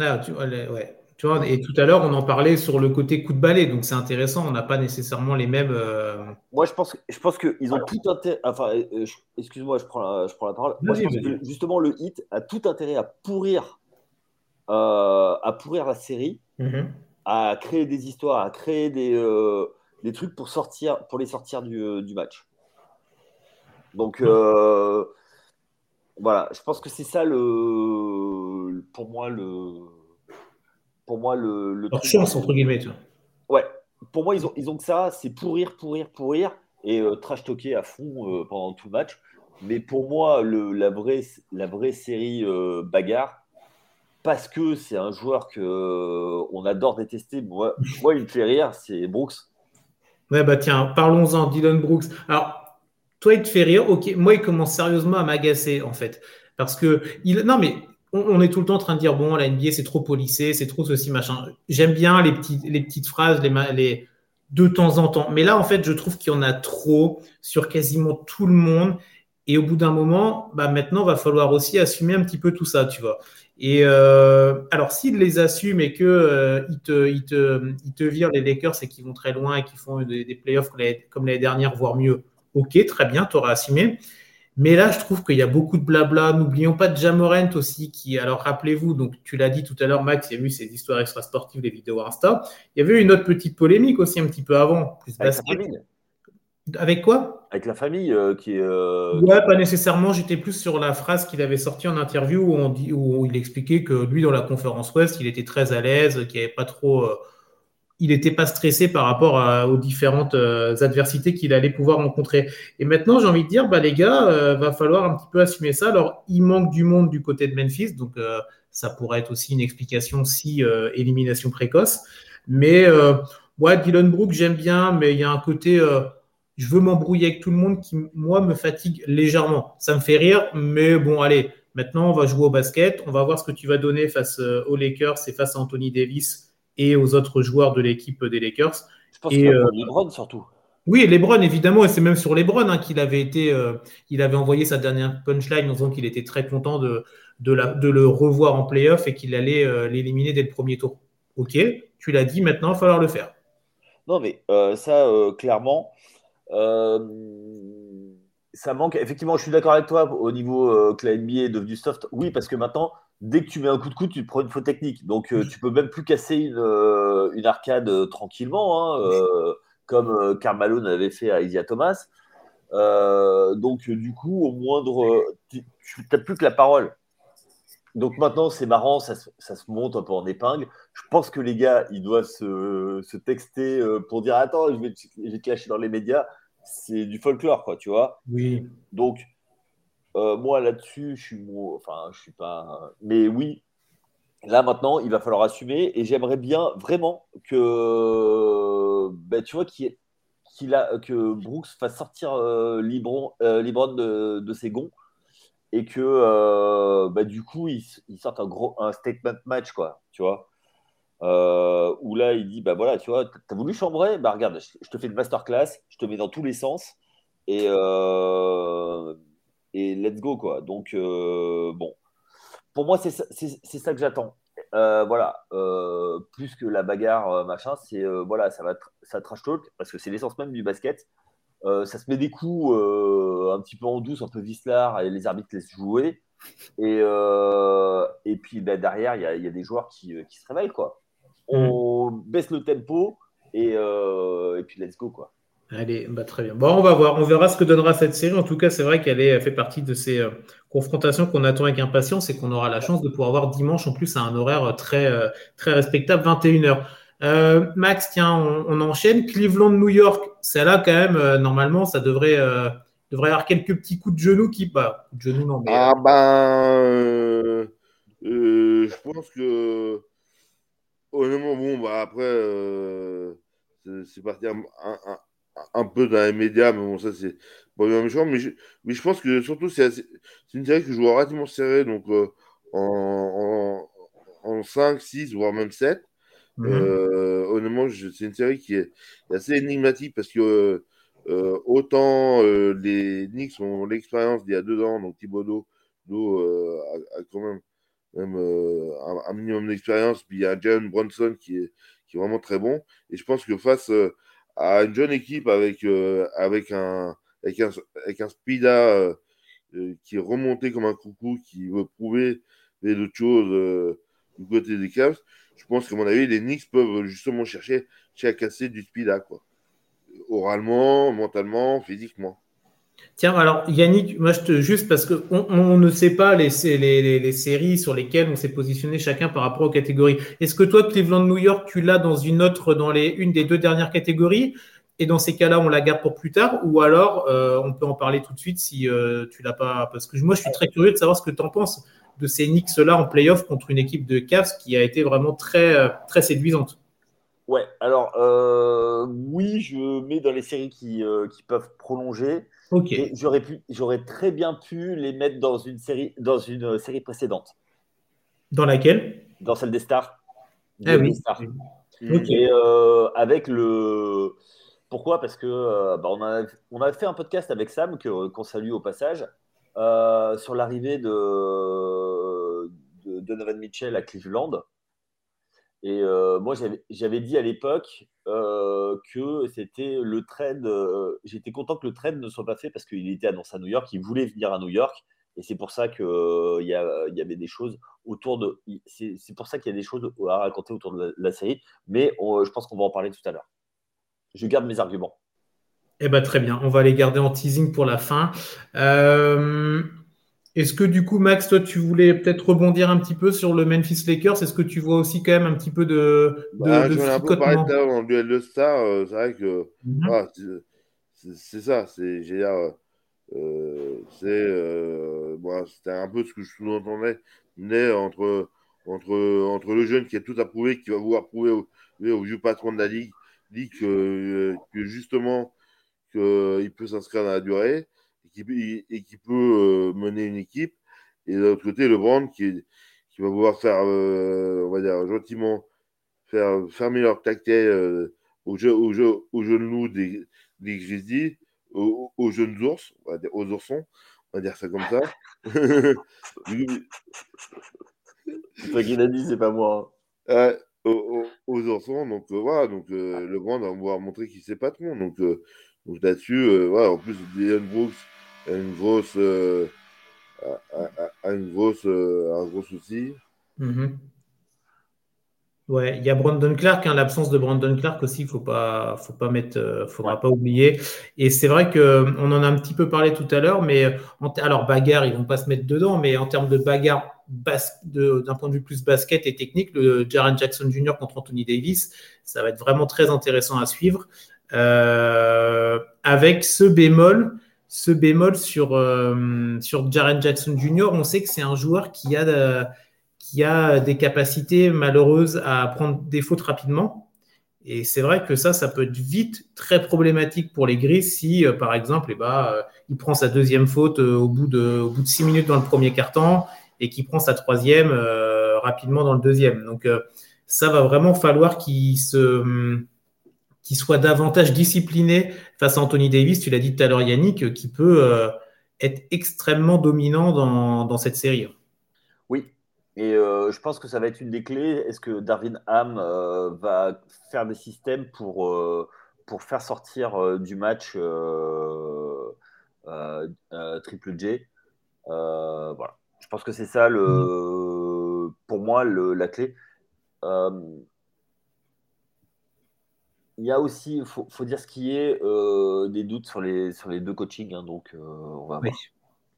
Ah, tu, ouais. tu vois, et tout à l'heure, on en parlait sur le côté coup de balai, donc c'est intéressant. On n'a pas nécessairement les mêmes. Euh, moi, je pense, je pense qu'ils ont tout intérêt. Enfin, euh, excuse-moi, je prends la, je prends la parole. Moi, je pense que justement, le hit a tout intérêt à pourrir, euh, à pourrir la série, mm-hmm. à créer des histoires, à créer des, des trucs pour sortir, pour les sortir du, du match. Donc, euh, voilà, je pense que c'est ça le, pour moi le, pour moi le, le Leur chance entre guillemets. Tu Ouais, pour moi ils ont, ils ont que ça, c'est pourrir, pourrir, pourrir et euh, trash talker à fond euh, pendant tout le match. Mais pour moi, le, la, vraie, la vraie série bagarre, parce que c'est un joueur que on adore détester. Moi, moi, il me fait rire, c'est Brooks. Ouais, bah tiens, parlons-en, Dylan Brooks. Alors, toi, il te fait rire. Ok, moi, il commence sérieusement à m'agacer, en fait. Parce que, il... non, mais on, est tout le temps en train de dire bon, la NBA, c'est trop policé, c'est trop ceci, machin. J'aime bien les, petites phrases, les, les, de temps en temps. Mais là, en fait, je trouve qu'il y en a trop sur quasiment tout le monde. Et au bout d'un moment, bah maintenant, va falloir aussi assumer un petit peu tout ça, tu vois. Et euh, alors, s'ils les assument et qu'ils euh, te, ils virent les Lakers et qu'ils vont très loin et qu'ils font des, des playoffs comme l'année dernière, voire mieux, ok, très bien, tu auras assumé. Mais là, je trouve qu'il y a beaucoup de blabla. N'oublions pas de Jamorent aussi, qui, alors rappelez-vous, donc tu l'as dit tout à l'heure, Max, il y a eu ces histoires extra-sportives, les vidéos Insta. Il y avait eu une autre petite polémique aussi un petit peu avant. Avec, la famille. Avec quoi? Avec la famille euh, qui est. Euh, ouais, pas nécessairement. J'étais plus sur la phrase qu'il avait sortie en interview où, on dit, où il expliquait que lui, dans la conférence Ouest, il était très à l'aise, qu'il n'y avait pas trop. Euh, il n'était pas stressé par rapport aux différentes euh, adversités qu'il allait pouvoir rencontrer. Et maintenant, j'ai envie de dire, bah, les gars, euh, va falloir un petit peu assumer ça. Alors, il manque du monde du côté de Memphis, donc euh, ça pourrait être aussi une explication si élimination précoce. Mais ouais, Dylan Brooks, j'aime bien, mais il y a un côté je veux m'embrouiller avec tout le monde qui, moi, me fatigue légèrement. Ça me fait rire, mais bon, allez, maintenant, on va jouer au basket. On va voir ce que tu vas donner face euh, aux Lakers et face à Anthony Davis et aux autres joueurs de l'équipe des Lakers. Je pense et, euh, LeBron surtout. Oui, LeBron, évidemment, et c'est même sur LeBron hein, qu'il avait été, euh, il avait envoyé sa dernière punchline en disant qu'il était très content de, de, le revoir en playoff et qu'il allait l'éliminer dès le premier tour. Ok, tu l'as dit, maintenant, il va falloir le faire. Non, mais ça, clairement, euh, ça manque. Effectivement, je suis d'accord avec toi au niveau euh, que la NBA est devenue soft. Oui, parce que maintenant, dès que tu mets un coup de coude, tu te prends une faute technique. Donc, euh, tu peux même plus casser une, une arcade tranquillement, hein, comme Carmelo avait fait à Isia Thomas. donc, du coup, au moindre. Tu n'as plus que la parole. Donc maintenant, c'est marrant, ça, ça, se monte un peu en épingle. Je pense que les gars, ils doivent se, se texter pour dire Attends, je vais, je vais te lâcher dans les médias c'est du folklore, quoi, tu vois. Oui. Donc, euh, moi, là-dessus, je suis. Enfin, je suis pas. Mais oui, là, maintenant, il va falloir assumer. Et j'aimerais bien vraiment que. Ben, tu vois, qu'il a, que Brooks fasse sortir euh, Libron, euh, de, de, ses gonds. Et que, ben, du coup, il, il sorte un, gros, un statement match, quoi, tu vois. Où là, il dit Bah voilà, tu vois, t'as voulu chambrer? Bah regarde, je, te fais une masterclass, je te mets dans tous les sens et, et let's go, quoi. Donc, euh, bon, pour moi, c'est ça que j'attends. voilà, plus que la bagarre, machin, c'est voilà, ça va ça trash talk parce que c'est l'essence même du basket. ça se met des coups un petit peu en douce, un peu vicelard, et les arbitres laissent jouer. Et, et puis bah, derrière, il y, y, a des joueurs qui, qui se réveillent, quoi on baisse le tempo et, euh, et puis let's go quoi. Allez, bah très bien. Bon, on va voir, on verra ce que donnera cette série. En tout cas, c'est vrai qu'elle fait partie de ces euh, confrontations qu'on attend avec impatience et qu'on aura la chance de pouvoir voir dimanche en plus à un horaire très, euh, très respectable, 21h. Max, tiens, on, enchaîne. Cleveland-New York, celle-là, quand même, normalement, ça devrait, devrait avoir quelques petits coups de genoux qui. Bah, de genoux, non. Ah, ben. je pense que honnêtement, bon, bah après, euh, c'est parti peu dans les médias, mais bon, ça, c'est pas bien méchant. Mais je, mais je pense que surtout, c'est une série que je vois relativement serrée, donc euh, en, en, 5, 6, voire même 7. Mhm. Euh, honnêtement, c'est une série qui est, assez énigmatique parce que autant les Knicks ont l'expérience d'il y a deux ans, donc Thibodeau a, a, quand même même euh, un, minimum d'expérience. Puis il y a Jalen Bronson qui est, qui est vraiment très bon. Et je pense que face euh, à une jeune équipe avec, euh, avec, un, avec, un, avec un Spida qui est remonté comme un coucou, qui veut prouver des autres choses du côté des Cavs, je pense qu'à mon avis, les Knicks peuvent justement chercher, chercher à casser du Spida, quoi. Oralement, mentalement, physiquement. Tiens, alors Yannick, moi je te juste parce qu'on on ne sait pas les, séries sur lesquelles on s'est positionné chacun par rapport aux catégories. Est-ce que toi, Cleveland New York, tu l'as dans une autre, dans une des deux dernières catégories? Et dans ces cas-là, on la garde pour plus tard? Ou alors euh, on peut en parler tout de suite si euh, tu l'as pas? Parce que moi, je suis très curieux de savoir ce que tu en penses de ces Knicks-là en playoff contre une équipe de Cavs qui a été vraiment très, euh, très séduisante. Ouais, alors oui, je mets dans les séries qui peuvent prolonger. J'aurais pu, j'aurais très bien pu les mettre dans une série, dans une série précédente. Dans laquelle? Dans celle des stars. Ah oui. Et euh, avec le. Pourquoi? Parce que euh, bah, on, a, on a fait un podcast avec Sam que qu'on salue au passage euh, sur l'arrivée de, de Donovan Mitchell à Cleveland. Et euh, moi, j'avais dit à l'époque euh, que c'était le trade. Euh, j'étais content que le trade ne soit pas fait parce qu'il était annoncé à New York, il voulait venir à New York. Et c'est pour ça qu'il y, y, avait des choses autour de. C'est pour ça qu'il y a des choses à raconter autour de la, série. Mais je pense qu'on va en parler tout à l'heure. Je garde mes arguments. Eh ben, très bien. On va les garder en teasing pour la fin. Est-ce que du coup, Max, toi, tu voulais peut-être rebondir un petit peu sur le Memphis Lakers? Est-ce que tu vois aussi quand même un petit peu de. de, bah, J'en ai un peu parlé tout duel de. Euh, c'est vrai que mhm. ah, c'est ça. C'est euh, c'est euh, c'était un peu ce que je sous-entendais entre, entre, entre le jeune qui a tout à prouver, qui va vouloir prouver au, vieux patron de la ligue, dit que, que justement qu'il peut s'inscrire dans la durée et qui, peut mener une équipe. Et de l'autre côté, LeBron qui, qui va pouvoir faire, on va dire, gentiment, faire fermer leur tactet aux, jeux, aux, jeux, aux genoux des, des Grizzlies, aux, aux, jeunes ours, aux oursons, on va dire ça comme ça. c'est toi qui l'as dit, c'est pas moi. Hein. aux, aux, oursons, donc euh, voilà, donc euh, le grand va pouvoir montrer qu'il sait pas trop. Donc, euh, donc là-dessus, voilà, en plus, Dylan Brooks une grosse, a, une grosse, un gros souci. Mm-hmm. Ouais, il y a Brandon Clark, hein, l'absence de Brandon Clark aussi, il faut pas, faut pas mettre, euh, faudra pas oublier. Et c'est vrai que on en a un petit peu parlé tout à l'heure, mais en alors bagarre, ils vont pas se mettre dedans, mais en termes de bagarre d'un point de vue plus basket et technique, le Jaren Jackson Jr. contre Anthony Davis, ça va être vraiment très intéressant à suivre. Euh, avec ce bémol, ce bémol sur, euh, sur Jaren Jackson Jr., on sait que c'est un joueur qui a de, qui a des capacités malheureuses à prendre des fautes rapidement. Et c'est vrai que ça, ça peut être vite très problématique pour les Gris si, euh, par exemple, eh ben, euh, il prend sa deuxième faute euh, au, bout de, au bout de six minutes dans le premier quart-temps et qu'il prend sa troisième rapidement dans le deuxième. Donc, ça va vraiment falloir qu'il se soit davantage discipliné face à Anthony Davis, tu l'as dit tout à l'heure Yannick, qui peut être extrêmement dominant dans, dans cette série. Et euh, je pense que ça va être une des clés. Est-ce que Darwin Ham euh, va faire des systèmes pour, euh, pour faire sortir du match Triple J? Voilà. Je pense que c'est ça, le, pour moi, le, la clé. Il y a aussi, il faut, faut, dire ce qui est, des doutes sur les, sur les deux coachings. Hein, donc, on va voir.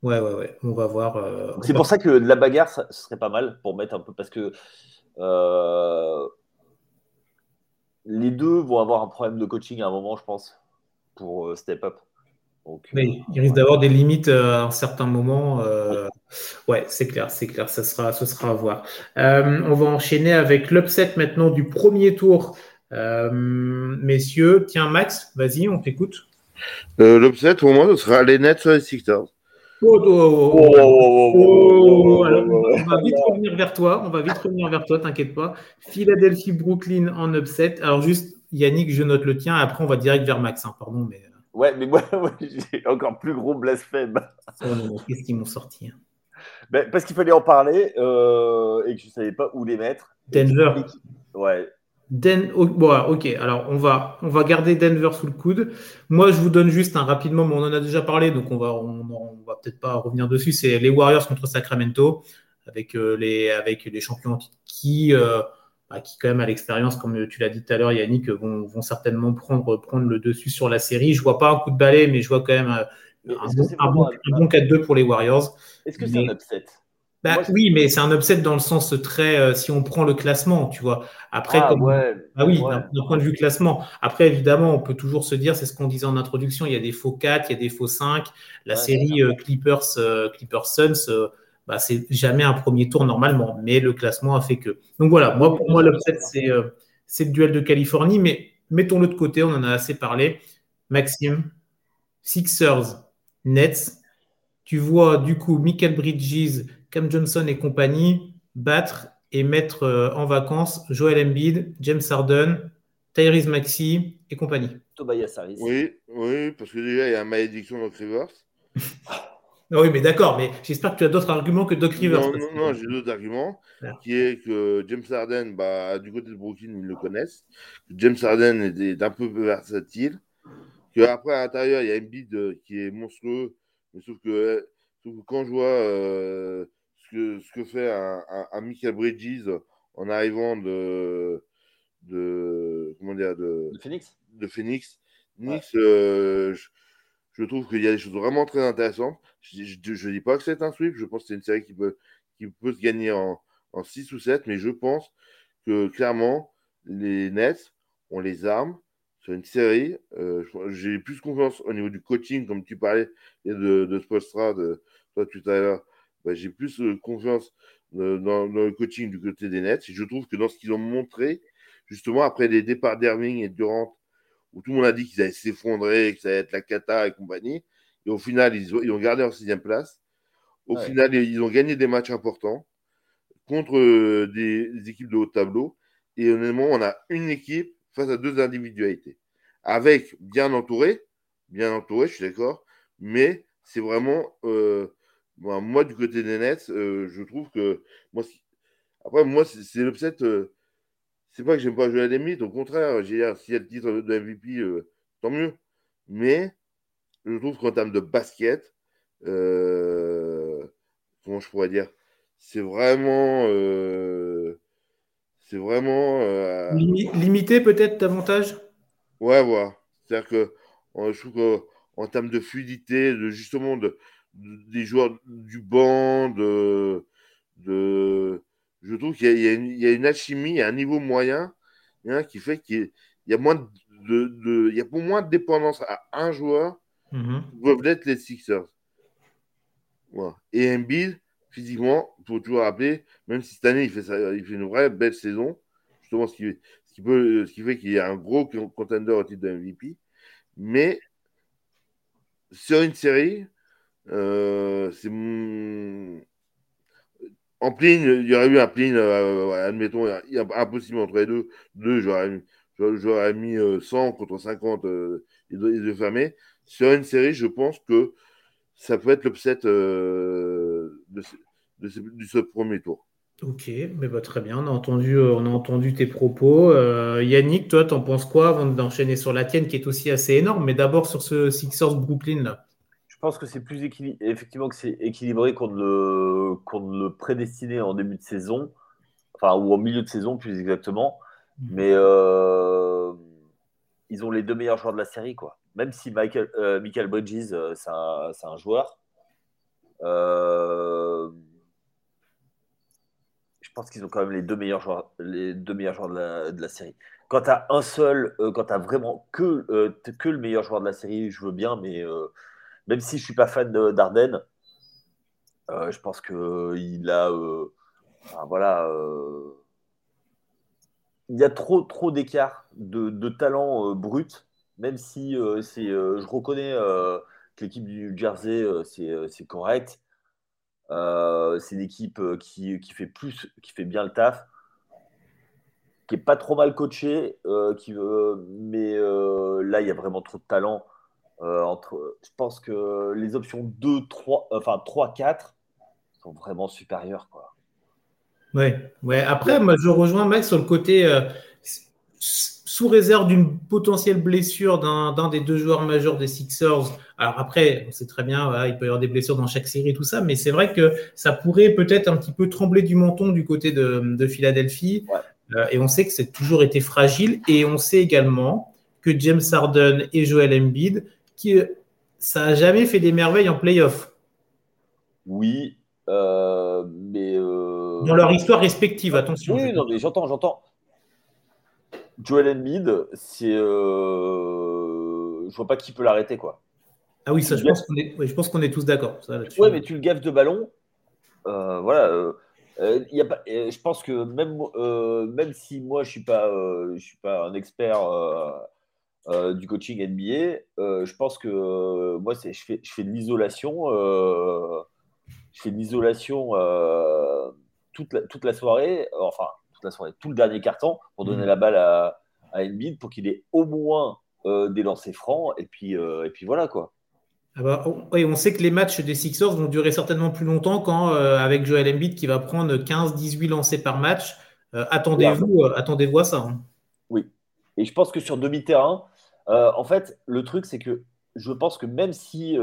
Ouais, ouais, ouais. On va voir. Euh, c'est pour ça que la bagarre, ça, ce serait pas mal pour mettre un peu. Parce que euh, les deux vont avoir un problème de coaching à un moment, je pense, pour euh, step up. Donc, il risque d'avoir des limites à un certain moment. Ouais, c'est clair, c'est clair. Ça sera, ce sera à voir. on va enchaîner avec l'upset maintenant du premier tour. Messieurs, tiens, Max, vas-y, on t'écoute. l'upset, pour moi, ce sera les Nets et Sixers on va vite revenir vers toi. On va vite revenir vers toi, t'inquiète pas. Philadelphie, Brooklyn en upset. Alors juste, Yannick, je note le tien. Après, on va direct vers Max. Hein, pardon, mais. Ouais, mais moi, j'ai encore plus gros blasphème. Qu'est-ce qu'ils m'ont sorti ben, Parce qu'il fallait en parler euh, et que je ne savais pas où les mettre. Denver. Ouais, Den... bon, ok, alors on va, on va garder Denver sous le coude. Moi, je vous donne juste un rapidement, mais on en a déjà parlé, donc on va, on, va peut-être pas revenir dessus. C'est les Warriors contre Sacramento, avec, euh, les, avec les champions qui, euh, bah, qui quand même à l'expérience, comme tu l'as dit tout à l'heure, Yannick, vont, vont, certainement prendre, prendre le dessus sur la série. Je vois pas un coup de balai, mais je vois quand même euh, un, bon, bon, 4-2 pour les Warriors. Est-ce que c'est un upset? Bah, oui, mais c'est un upset dans le sens très. Euh, si on prend le classement, tu vois. Après, ah, ouais, ah oui, d'un point de vue classement. Après, évidemment, on peut toujours se dire, c'est ce qu'on disait en introduction, il y a des faux 4, il y a des faux 5. La série euh, Clippers, euh, Clippers Suns, bah, c'est jamais un premier tour normalement, mais le classement a fait que. Donc voilà, moi, pour moi, l'upset, c'est c'est le duel de Californie, mais mettons-le de côté, on en a assez parlé. Maxime, Sixers, Nets. Tu vois, du coup, Michael Bridges Cam Johnson et compagnie battre et mettre euh, en vacances Joel Embiid, James Harden, Tyrese Maxi et compagnie. Tobias Harris. Oui, oui, parce que déjà, il y a une malédiction Doc Rivers. Ah oui, mais d'accord, mais j'espère que tu as d'autres arguments que Doc Rivers. Non, non, non j'ai d'autres arguments, qui est que James Harden, bah, du côté de Brooklyn, ils le connaissent. James Harden est un peu versatile. Qu'après, à l'intérieur, il y a Embiid euh, qui est monstrueux, mais sauf que, quand je vois euh, ce que, fait un, Michael Bridges en arrivant de, de comment dire de, Phoenix? De Phoenix. Euh, je, trouve qu'il y a des choses vraiment très intéressantes. Je ne dis pas que c'est un sweep, je pense que c'est une série qui peut, qui peut se gagner en, en 6 ou 7, mais je pense que clairement, les Nets ont les armes sur une série. Euh, j'ai plus confiance au niveau du coaching, comme tu parlais de, de Spostra, de toi tout à l'heure, bah, j'ai plus euh, confiance euh, dans, le coaching du côté des Nets. Et je trouve que dans ce qu'ils ont montré, justement, après les départs d'Erving et Durant, où tout le monde a dit qu'ils allaient s'effondrer, que ça allait être la cata et compagnie. Et au final, ils, ils ont gardé leur sixième place. Au final, ils ont gagné des matchs importants contre euh, des, équipes de haut tableau. Et honnêtement, on a une équipe face à deux individualités. Avec bien entouré, bien entouré, je suis d'accord, mais c'est vraiment, euh, moi, du côté des Nets, euh, je trouve que, moi, après, moi, c'est l'upset, c'est pas que j'aime pas jouer à des au contraire, s'il y a le titre de MVP, tant mieux. Mais je trouve qu'en termes de basket, comment je pourrais dire, c'est vraiment. Euh, c'est vraiment. Euh, limité peut-être davantage? Ouais, voilà. C'est-à-dire que je trouve qu'en termes de fluidité, de justement de, des joueurs du banc, de, je trouve qu'il y, a une alchimie à un niveau moyen hein, qui fait qu'il y, a moins de, de, il y a pour moins de dépendance à un joueur mm peuvent être les Sixers. Voilà. Et Embiid, physiquement, il faut toujours rappeler, même si cette année il fait, il fait une vraie belle saison, justement ce qui, ce qui, peut, ce qui fait qu'il y a un gros contender au titre de MVP, mais sur une série, euh, en pline, il y aurait eu un pline, euh, admettons, impossible entre les deux. Deux, j'aurais mis, mis 100 euh, contre 50 et deux fermés. Sur une série, je pense que ça peut être l'upset de, de ce, premier tour. Ok, mais bah, très bien, on a entendu, euh, on a entendu tes propos. Euh, Yannick, toi, t'en penses quoi avant d'enchaîner sur la tienne qui est aussi assez énorme, mais d'abord sur ce Sixers Brooklyn là Je pense que c'est plus équilibré, effectivement que c'est équilibré qu'on le, le prédestinait en début de saison, enfin ou en milieu de saison plus exactement. Mhm. Mais euh, ils ont les deux meilleurs joueurs de la série, quoi. Même si Michael, Michael Bridges, c'est un, un, joueur. Euh, je pense qu'ils ont quand même les deux meilleurs joueurs, les deux meilleurs joueurs de la, série. Quand tu as un seul, euh, quand tu as vraiment que, euh, que le meilleur joueur de la série, je veux bien, mais euh, même si je suis pas fan d'Arden, je pense qu'il a. voilà. il y a trop, trop d'écart de, talent brut, même si c'est, je reconnais que l'équipe du Jersey, c'est correct. Euh, c'est une équipe euh, qui, fait plus, qui fait bien le taf, qui est pas trop mal coachée, euh, qui, mais là il y a vraiment trop de talent. Entre, je pense que les options 2, 3, enfin 3, 4 sont vraiment supérieures. Quoi. Ouais, ouais. Après, moi je rejoins Max sur le côté sous réserve d'une potentielle blessure d'un des deux joueurs majeurs des Sixers. Alors après, on sait très bien, il peut y avoir des blessures dans chaque série, tout ça, mais c'est vrai que ça pourrait peut-être un petit peu trembler du menton du côté de, Philadelphie. Euh, et on sait que c'est toujours été fragile. Et on sait également que James Harden et Joel Embiid, qui, ça n'a jamais fait des merveilles en playoff. Oui, euh, mais. Euh, dans leur histoire respective, attention. Oui, non, mais j'entends, j'entends. Joel Embiid, c'est. Euh... Je vois pas qui peut l'arrêter, quoi. Ah oui, ça, je pense, qu'on est... je pense qu'on est tous d'accord. Ouais, mais tu le gaffes de ballon. Euh, voilà. Y a pas... je pense que même, même si moi, je ne suis, pas, je suis pas un expert du coaching NBA, je pense que moi, je fais, je fais de l'isolation. je fais de l'isolation toute, la, toute la soirée. Enfin, la soirée, tout le dernier carton pour donner mm. la balle à, à Embiid pour qu'il ait au moins euh, des lancers francs. Et puis, euh, et puis voilà quoi. Ah bah, on, on, sait que les matchs des Sixers vont durer certainement plus longtemps quand, euh, avec Joel Embiid qui va prendre 15-18 lancers par match, attendez-vous attendez à ça. Hein. Oui. Et je pense que sur demi-terrain, en fait, le truc, c'est que je pense que même si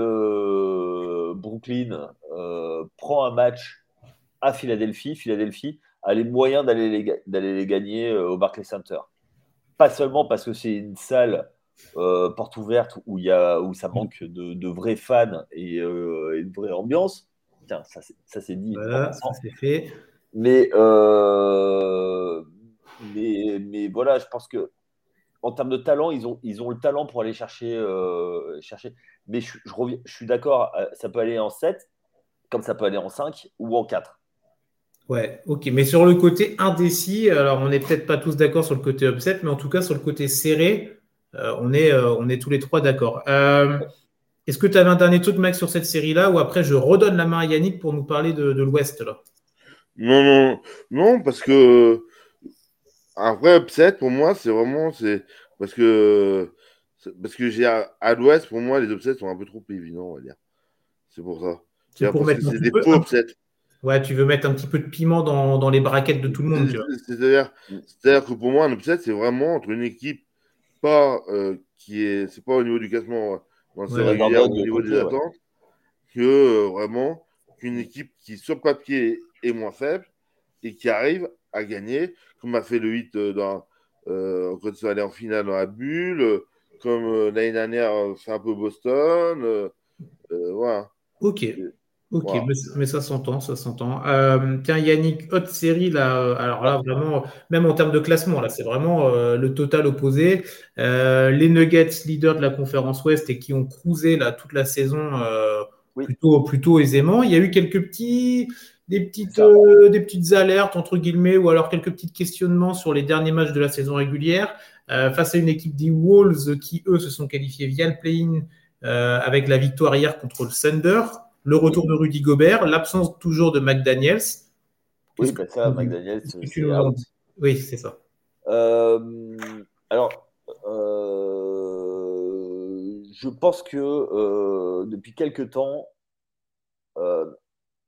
Brooklyn prend un match à Philadelphie, Philadelphie a les moyens d'aller les, gagner euh, au Barclays Center. Pas seulement parce que c'est une salle euh, porte ouverte où, y a, où ça manque de, de vrais fans et, euh, et, de vraie ambiance. Tiens, ça, ça c'est dit. Voilà, ça c'est fait. Mais, mais, mais voilà, je pense que en termes de talent, ils ont, ils ont le talent pour aller chercher. chercher. Mais je, je, reviens, je suis d'accord, ça peut aller en 7, comme ça peut aller en 5 ou en 4. Ouais, ok. Mais sur le côté indécis, alors on n'est peut-être pas tous d'accord sur le côté upset, mais en tout cas sur le côté serré, on, est, on est tous les trois d'accord. Est-ce que tu avais un dernier truc, Max, sur cette série-là, ou après je redonne la main à Yannick pour nous parler de, l'Ouest là Non, non, non, parce que un vrai upset pour moi, c'est vraiment c'est parce que parce que j'ai à, l'Ouest pour moi les upsets sont un peu trop évidents, on va dire. C'est pour ça. C'est pour mettre des faux upsets. Ouais, tu veux mettre un petit peu de piment dans, les braquettes de tout le monde. C'est-à-dire, que pour moi, un upset, c'est vraiment entre une équipe pas euh, qui est, c'est pas au niveau du classement dans au niveau des attentes, que euh, vraiment qu'une équipe qui sur papier est moins faible et qui arrive à gagner, comme a fait le 8 euh, dans, quand ils sont allés en finale dans la bulle, comme l'année dernière fait un peu Boston. voilà. Ok. Ok, mais, ça s'entend, ça s'entend. Euh, tiens, Yannick, autre série, là, euh, alors là, vraiment, même en termes de classement, là, c'est vraiment euh, le total opposé. les Nuggets, leaders de la conférence Ouest et qui ont cruisé là, toute la saison plutôt, plutôt aisément. Il y a eu quelques petits, des, petites, des petites alertes, entre guillemets, ou alors quelques petits questionnements sur les derniers matchs de la saison régulière face à une équipe des Wolves qui, eux, se sont qualifiés via le play-in avec la victoire hier contre le Thunder le retour de Rudy Gobert, l'absence toujours de McDaniels. Oui, bah ça, McDaniels, c'est Oui, c'est ça. Euh, alors, euh, je pense que euh, depuis quelques temps,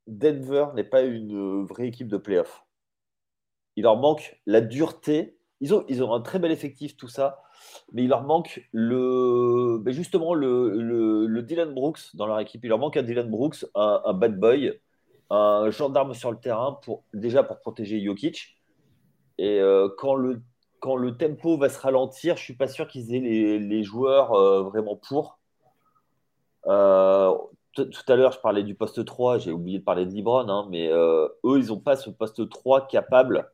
Denver n'est pas une vraie équipe de playoff. Il leur manque la dureté. Ils ont, ils un très bel effectif, tout ça mais il leur manque le, ben justement le, Dylan Brooks dans leur équipe. Il leur manque un Dylan Brooks, un, bad boy, un gendarme sur le terrain déjà pour protéger Jokic. Et euh, quand le tempo va se ralentir, je suis pas sûr qu'ils aient les, joueurs euh, vraiment pour. Euh, tout à l'heure, je parlais du poste 3, j'ai oublié de parler de Libron, hein, mais eux, ils n'ont pas ce poste 3 capable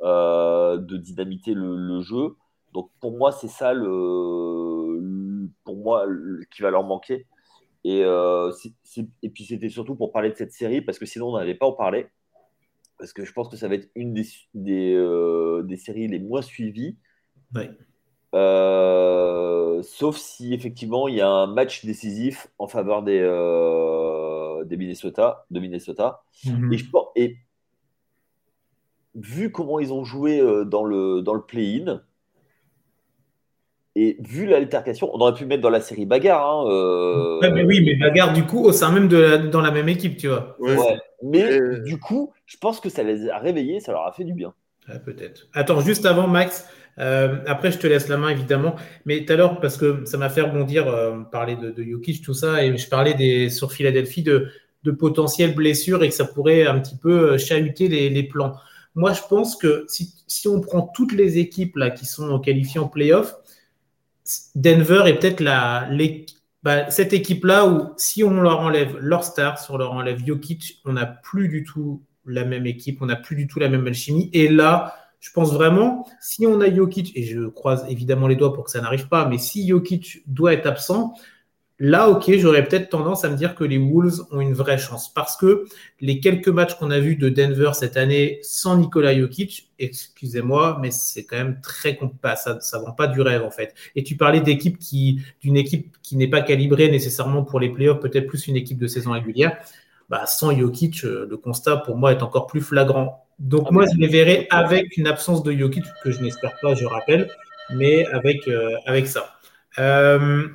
de dynamiter le, le, jeu. Donc pour moi, c'est ça le, pour moi qui va leur manquer. Et, euh, et puis c'était surtout pour parler de cette série, parce que sinon on n'allait pas en parler. Parce que je pense que ça va être une des, des, euh, des séries les moins suivies. Euh, sauf si effectivement il y a un match décisif en faveur des, des Minnesota, de Minnesota. Mm-hmm. Et, je pense, et vu comment ils ont joué dans le, dans le play-in, et vu l'altercation, on aurait pu mettre dans la série bagarre. Hein, euh, mais oui, mais bagarre du coup au sein même de dans la même équipe, tu vois. Ouais. Mais du coup, je pense que ça les a réveillés, ça leur a fait du bien. Peut-être. Attends, juste avant, Max. Euh, après, je te laisse la main, évidemment. Mais tout à l'heure, parce que ça m'a fait rebondir, euh, parler de, de tout ça, et je parlais des, sur Philadelphie de, de potentielles blessures et que ça pourrait un petit peu chahuter les, plans. Moi, je pense que si, on prend toutes les équipes là, qui sont qualifiées en playoff, Denver est peut-être bah, cette équipe-là où si on leur enlève leur star, si on leur enlève Jokic, on n'a plus du tout la même équipe, on n'a plus du tout la même alchimie. Et là, je pense vraiment, si on a Jokic, et je croise évidemment les doigts pour que ça n'arrive pas, mais si Jokic doit être absent, Là, ok, j'aurais peut-être tendance à me dire que les Wolves ont une vraie chance parce que les quelques matchs qu'on a vus de Denver cette année sans Nikola Jokic, excusez-moi, mais c'est quand même très compas. Ça, ça vend pas du rêve en fait. Et tu parlais d'équipe qui, d'une équipe qui n'est pas calibrée nécessairement pour les playoffs, peut-être plus une équipe de saison régulière. Bah, sans Jokic, euh, le constat pour moi est encore plus flagrant. Donc ah, moi, je les verrai avec une absence de Jokic que je n'espère pas, je rappelle, mais avec euh, avec ça. Euh,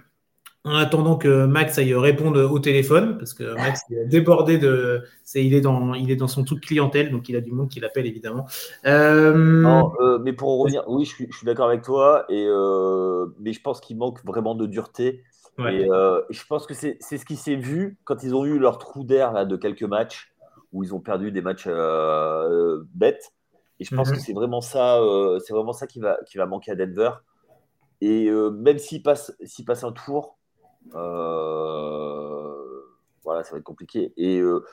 en attendant que Max aille répondre au téléphone, parce que Max est débordé de. il, est dans, il est dans son truc clientèle, donc il a du monde qui l'appelle évidemment. Euh, non, euh, mais pour revenir, oui, je suis, d'accord avec toi, et, euh, mais je pense qu'il manque vraiment de dureté. Et je pense que c'est ce qui s'est vu quand ils ont eu leur trou d'air de quelques matchs, où ils ont perdu des matchs bêtes. Et je pense mhm. que c'est vraiment ça, c'est vraiment ça qui va, qui va manquer à Denver. Et même s'ils passent, passe un tour, euh, voilà, ça va être compliqué. Et euh,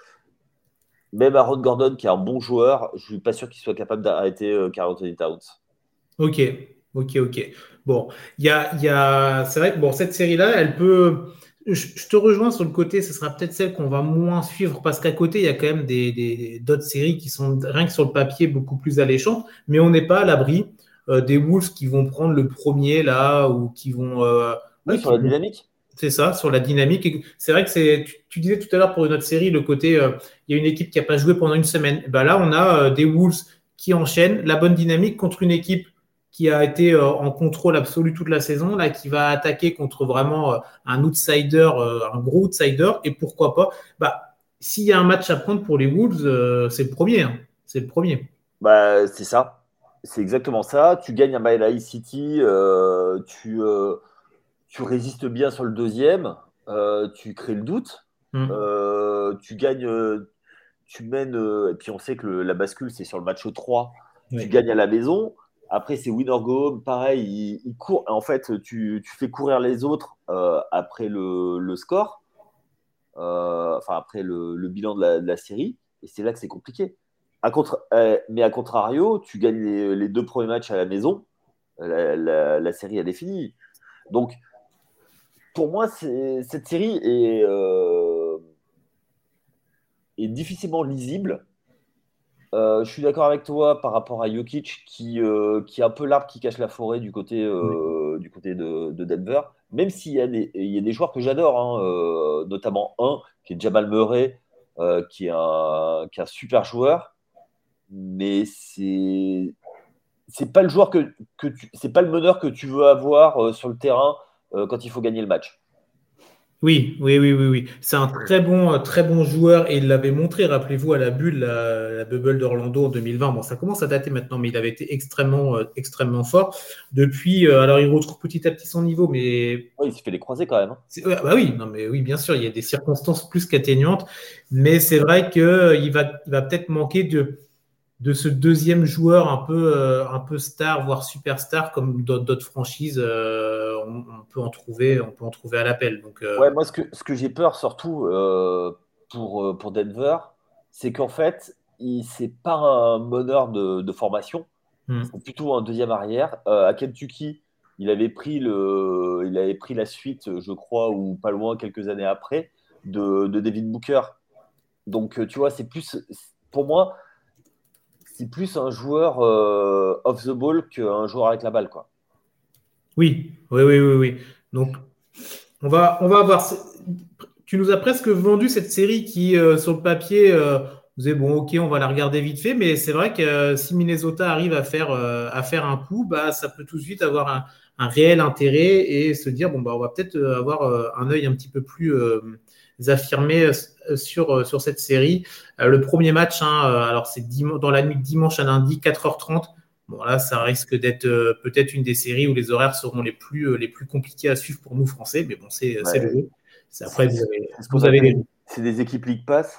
même Aaron Gordon, qui est un bon joueur, je suis pas sûr qu'il soit capable d'arrêter euh, Carl Anthony Towns. Ok, ok, ok. Bon, il y a, y a... c'est vrai que bon, cette série-là, elle peut. Je, te rejoins sur le côté, ce sera peut-être celle qu'on va moins suivre parce qu'à côté, il y a quand même des, d'autres séries qui sont rien que sur le papier beaucoup plus alléchantes, mais on n'est pas à l'abri des Wolves qui vont prendre le premier là ou qui vont. oui, sur la dynamique. C'est ça, sur la dynamique. C'est vrai que c'est. Tu, disais tout à l'heure pour une autre série le côté, il y a une équipe qui n'a pas joué pendant une semaine. Ben là, on a des Wolves qui enchaînent la bonne dynamique contre une équipe qui a été euh, en contrôle absolu toute la saison, là, qui va attaquer contre vraiment euh, un outsider, euh, un gros outsider, et pourquoi pas bah, S'il y a un match à prendre pour les Wolves, c'est le premier. Hein. C'est le premier. Bah, c'est ça. C'est exactement ça. Tu gagnes à Mile City, tu, tu résistes bien sur le deuxième, tu crées le doute, mmh. tu gagnes, tu mènes, et puis on sait que la bascule, c'est sur le match 3, tu gagnes à la maison. Après, c'est winner go home. Pareil, il, court. En fait, tu, fais courir les autres euh, après le, score, euh, enfin après le, bilan de la, série. Et c'est là que c'est compliqué. Euh, mais à contrario, tu gagnes les, deux premiers matchs à la maison. La, série, elle est finie. Donc, pour moi, cette série est, est difficilement lisible euh, je suis d'accord avec toi par rapport à Jokic, qui, euh, qui est un peu l'arbre qui cache la forêt du côté, euh, du côté de, Denver. Même s'il y, a des, y a des joueurs que j'adore, hein, notamment un qui est Jamal Murray, qui, est un, qui est un super joueur. Mais c'est c'est pas le joueur que, que tu, c'est pas le meneur que tu veux avoir sur le terrain quand il faut gagner le match. Oui, oui, oui, oui, oui. C'est un très bon, très bon joueur et il l'avait montré, rappelez-vous, à la bulle, la, bubble d'Orlando en 2020. Bon, ça commence à dater maintenant, mais il avait été extrêmement, euh, extrêmement fort. Depuis, euh, alors il retrouve petit à petit son niveau, mais. Oui, il s'est fait les croiser quand même. Hein. bah oui, non, mais oui, bien sûr, il y a des circonstances plus qu'atteignantes, mais c'est vrai qu'il va, il va peut-être manquer de de ce deuxième joueur un peu, euh, un peu star, voire superstar, comme d'autres franchises, euh, on, peut en trouver, on peut en trouver à l'appel. Donc, euh, ouais, moi, ce que, ce que j'ai peur surtout pour, pour Denver, c'est qu'en fait, c'est pas un meneur de, formation, hmm. c'est plutôt un deuxième arrière. à Kentucky, il avait, pris le, il avait pris la suite, je crois, ou pas loin, quelques années après, de, de David Booker. Donc, tu vois, c'est plus, pour moi, c'est plus un joueur euh, off the ball qu'un joueur avec la balle, quoi. Oui, oui, oui, oui, oui. Donc, on va, on va avoir. Tu nous as presque vendu cette série qui, euh, sur le papier, euh, vous bon, ok, on va la regarder vite fait, mais c'est vrai que si Minnesota arrive à faire, à faire un coup, bah, ça peut tout de suite avoir un, un réel intérêt et se dire, bon, bah, on va peut-être avoir un œil un petit peu plus affirmé euh, sur, euh, sur cette série. Euh, le premier match, hein, alors c'est dans la nuit de dimanche à lundi, 4h30. Bon, là, ça risque d'être peut-être une des séries où les horaires seront les plus, les plus compliqués à suivre pour nous, Français. Mais bon, c'est le jeu. Après, vous avez, C'est des équipes League Pass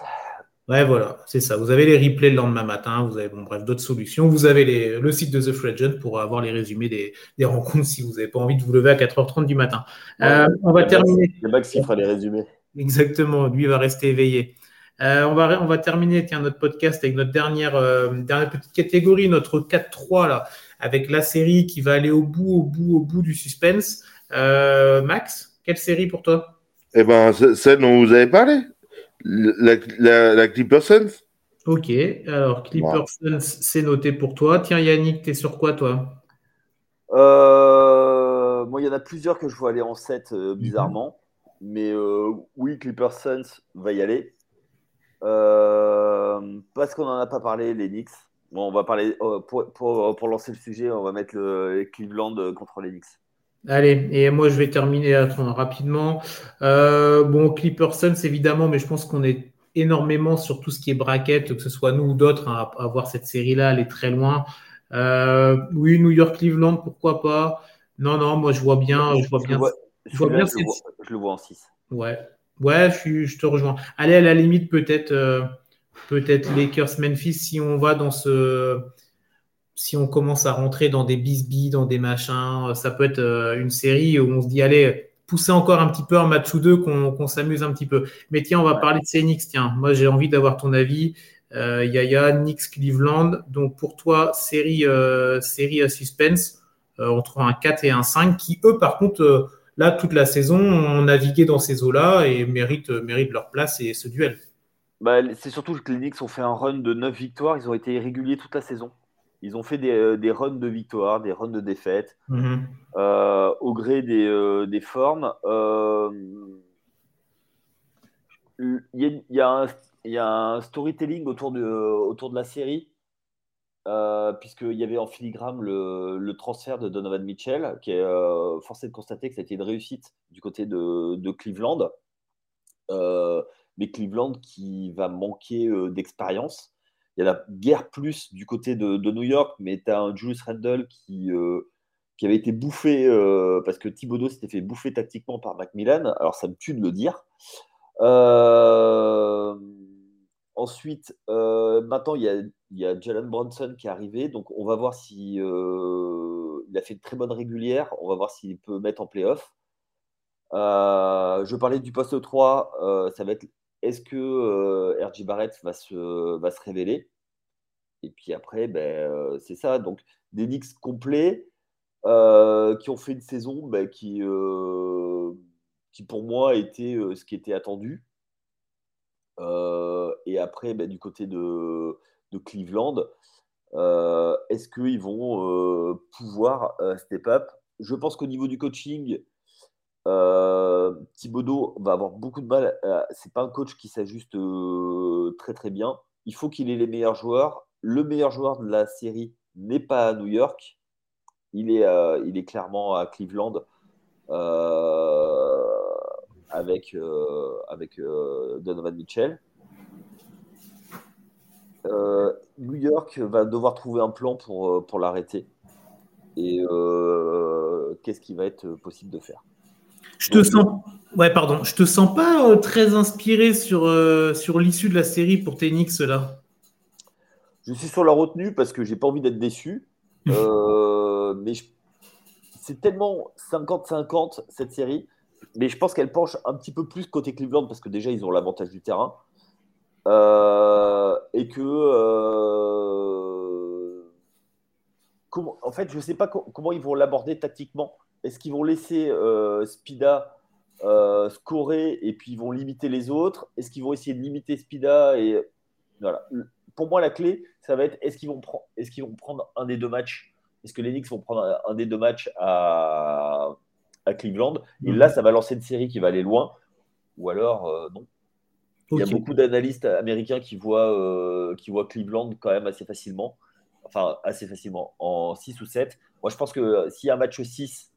Ouais, voilà, c'est ça. Vous avez les replays le lendemain matin, vous avez, bon, bref, d'autres solutions. Vous avez les, le site de The Free pour avoir les résumés des, des rencontres si vous n'avez pas envie de vous lever à 4h30 du matin. on va terminer. C'est Max qui fera les résumés. Exactement, lui va rester éveillé. Euh, on, va, on va terminer tiens, notre podcast avec notre dernière, euh, dernière petite catégorie, notre 4-3, là, avec la série qui va aller au bout, au bout, au bout du suspense. Euh, Max, quelle série pour toi? Eh bien, celle dont vous avez parlé, la, la, Clippersons. Ok, alors Clippersons, c'est noté pour toi. Tiens, Yannick, t'es sur quoi, toi? Moi, il y en a plusieurs que je vois aller en 7, bizarrement. Mais euh, oui, Clipper Suns va y aller. Euh, parce qu'on n'en a pas parlé, les Knicks. Bon, on va parler euh, pour, pour, pour, lancer le sujet, on va mettre le Cleveland contre les Knicks. Allez, et moi je vais terminer rapidement. bon, Clipper Suns évidemment, mais je pense qu'on est énormément sur tout ce qui est bracket, que ce soit nous ou d'autres, hein, à, voir cette série-là, elle est très loin. oui, New York, Cleveland, pourquoi pas? Non, non, moi je vois bien, je vois bien. Je, le vois en 6. Ouais, ouais je, te rejoins. Allez, à la limite, peut-être euh, peut-être Lakers Memphis si on va dans ce. Si on commence à rentrer dans des bisbis, dans des machins, ça peut être euh, une série où on se dit, allez, pousser encore un petit peu un match ou deux, qu'on s'amuse un petit peu. Mais tiens, on va parler de CNX. Tiens, moi j'ai envie d'avoir ton avis. Euh, Yaya, Knicks, Cleveland. Donc pour toi, série, euh, série à suspense entre un 4 et un 5 qui, eux, par contre, là, toute la saison, ont navigué dans ces eaux-là et méritent, méritent leur place et ce duel. Bah, c'est surtout que les Knicks ont fait un run de 9 victoires. Ils ont été irréguliers toute la saison. Ils ont fait des, des runs de victoire, des runs de défaite, mhm. au gré des, des formes. Il y, a, il, y a un, il y, a un, storytelling autour de, autour de la série euh, puisqu'il y avait en filigrane le, transfert de Donovan Mitchell, qui est euh, forcé de constater que ça a été une réussite du côté de, Cleveland. Euh, mais Cleveland qui va manquer d'expérience. Il y a la guerre plus du côté de, de New York, mais tu as un Julius Randle qui, qui avait été bouffé, parce que Thibodeau s'était fait bouffer tactiquement par Macmillan. Alors ça me tue de le dire. ensuite, maintenant, il y a il y a Jalen Bronson qui est arrivé, donc on va voir si euh, il a fait une très bonne régulière. On va voir s'il peut mettre en playoff. Euh, je parlais du poste 3, euh, ça va être est-ce que RJ Barrett va se, révéler? Et puis après, ben, c'est ça. Donc des Knicks complets qui ont fait une saison ben, qui, pour moi été ce qui était attendu. et après, ben, du côté de Cleveland. Euh, est-ce qu'ils vont euh, pouvoir euh, step up? Je pense qu'au niveau du coaching, Thibodeau va avoir beaucoup de mal. c'est pas un coach qui s'ajuste très très bien. Il faut qu'il ait les meilleurs joueurs. Le meilleur joueur de la série n'est pas à New York. Il est, il est clairement à Cleveland avec, avec Donovan Mitchell. Euh, New York va devoir trouver un plan pour, euh, pour l'arrêter. Et euh, qu'est-ce qui va être possible de faire? Je te sens, ouais, pardon, je te sens pas très inspiré sur, sur l'issue de la série pour Tenix là? Je suis sur la retenue parce que j'ai pas envie d'être déçu. mais c'est tellement 50-50 cette série. Mais je pense qu'elle penche un petit peu plus côté Cleveland parce que déjà ils ont l'avantage du terrain. Euh, et que euh, comment, en fait, je ne sais pas comment ils vont l'aborder tactiquement. Est-ce qu'ils vont laisser euh, Spida scorer et puis ils vont limiter les autres? Est-ce qu'ils vont essayer de limiter Spida et voilà. Pour moi, la clé, ça va être est-ce qu'ils vont, prendre, est qu'ils vont prendre un des deux matchs? Est-ce que les Knicks vont prendre un, des deux matchs à, à Cleveland? Et mhm. là, ça va lancer une série qui va aller loin. Ou alors, non. Il y a beaucoup d'analystes américains qui voient, euh, qui voient Cleveland quand même assez facilement. Enfin, assez facilement, en 6 ou 7. Moi, je pense que euh, s'il y a un match 6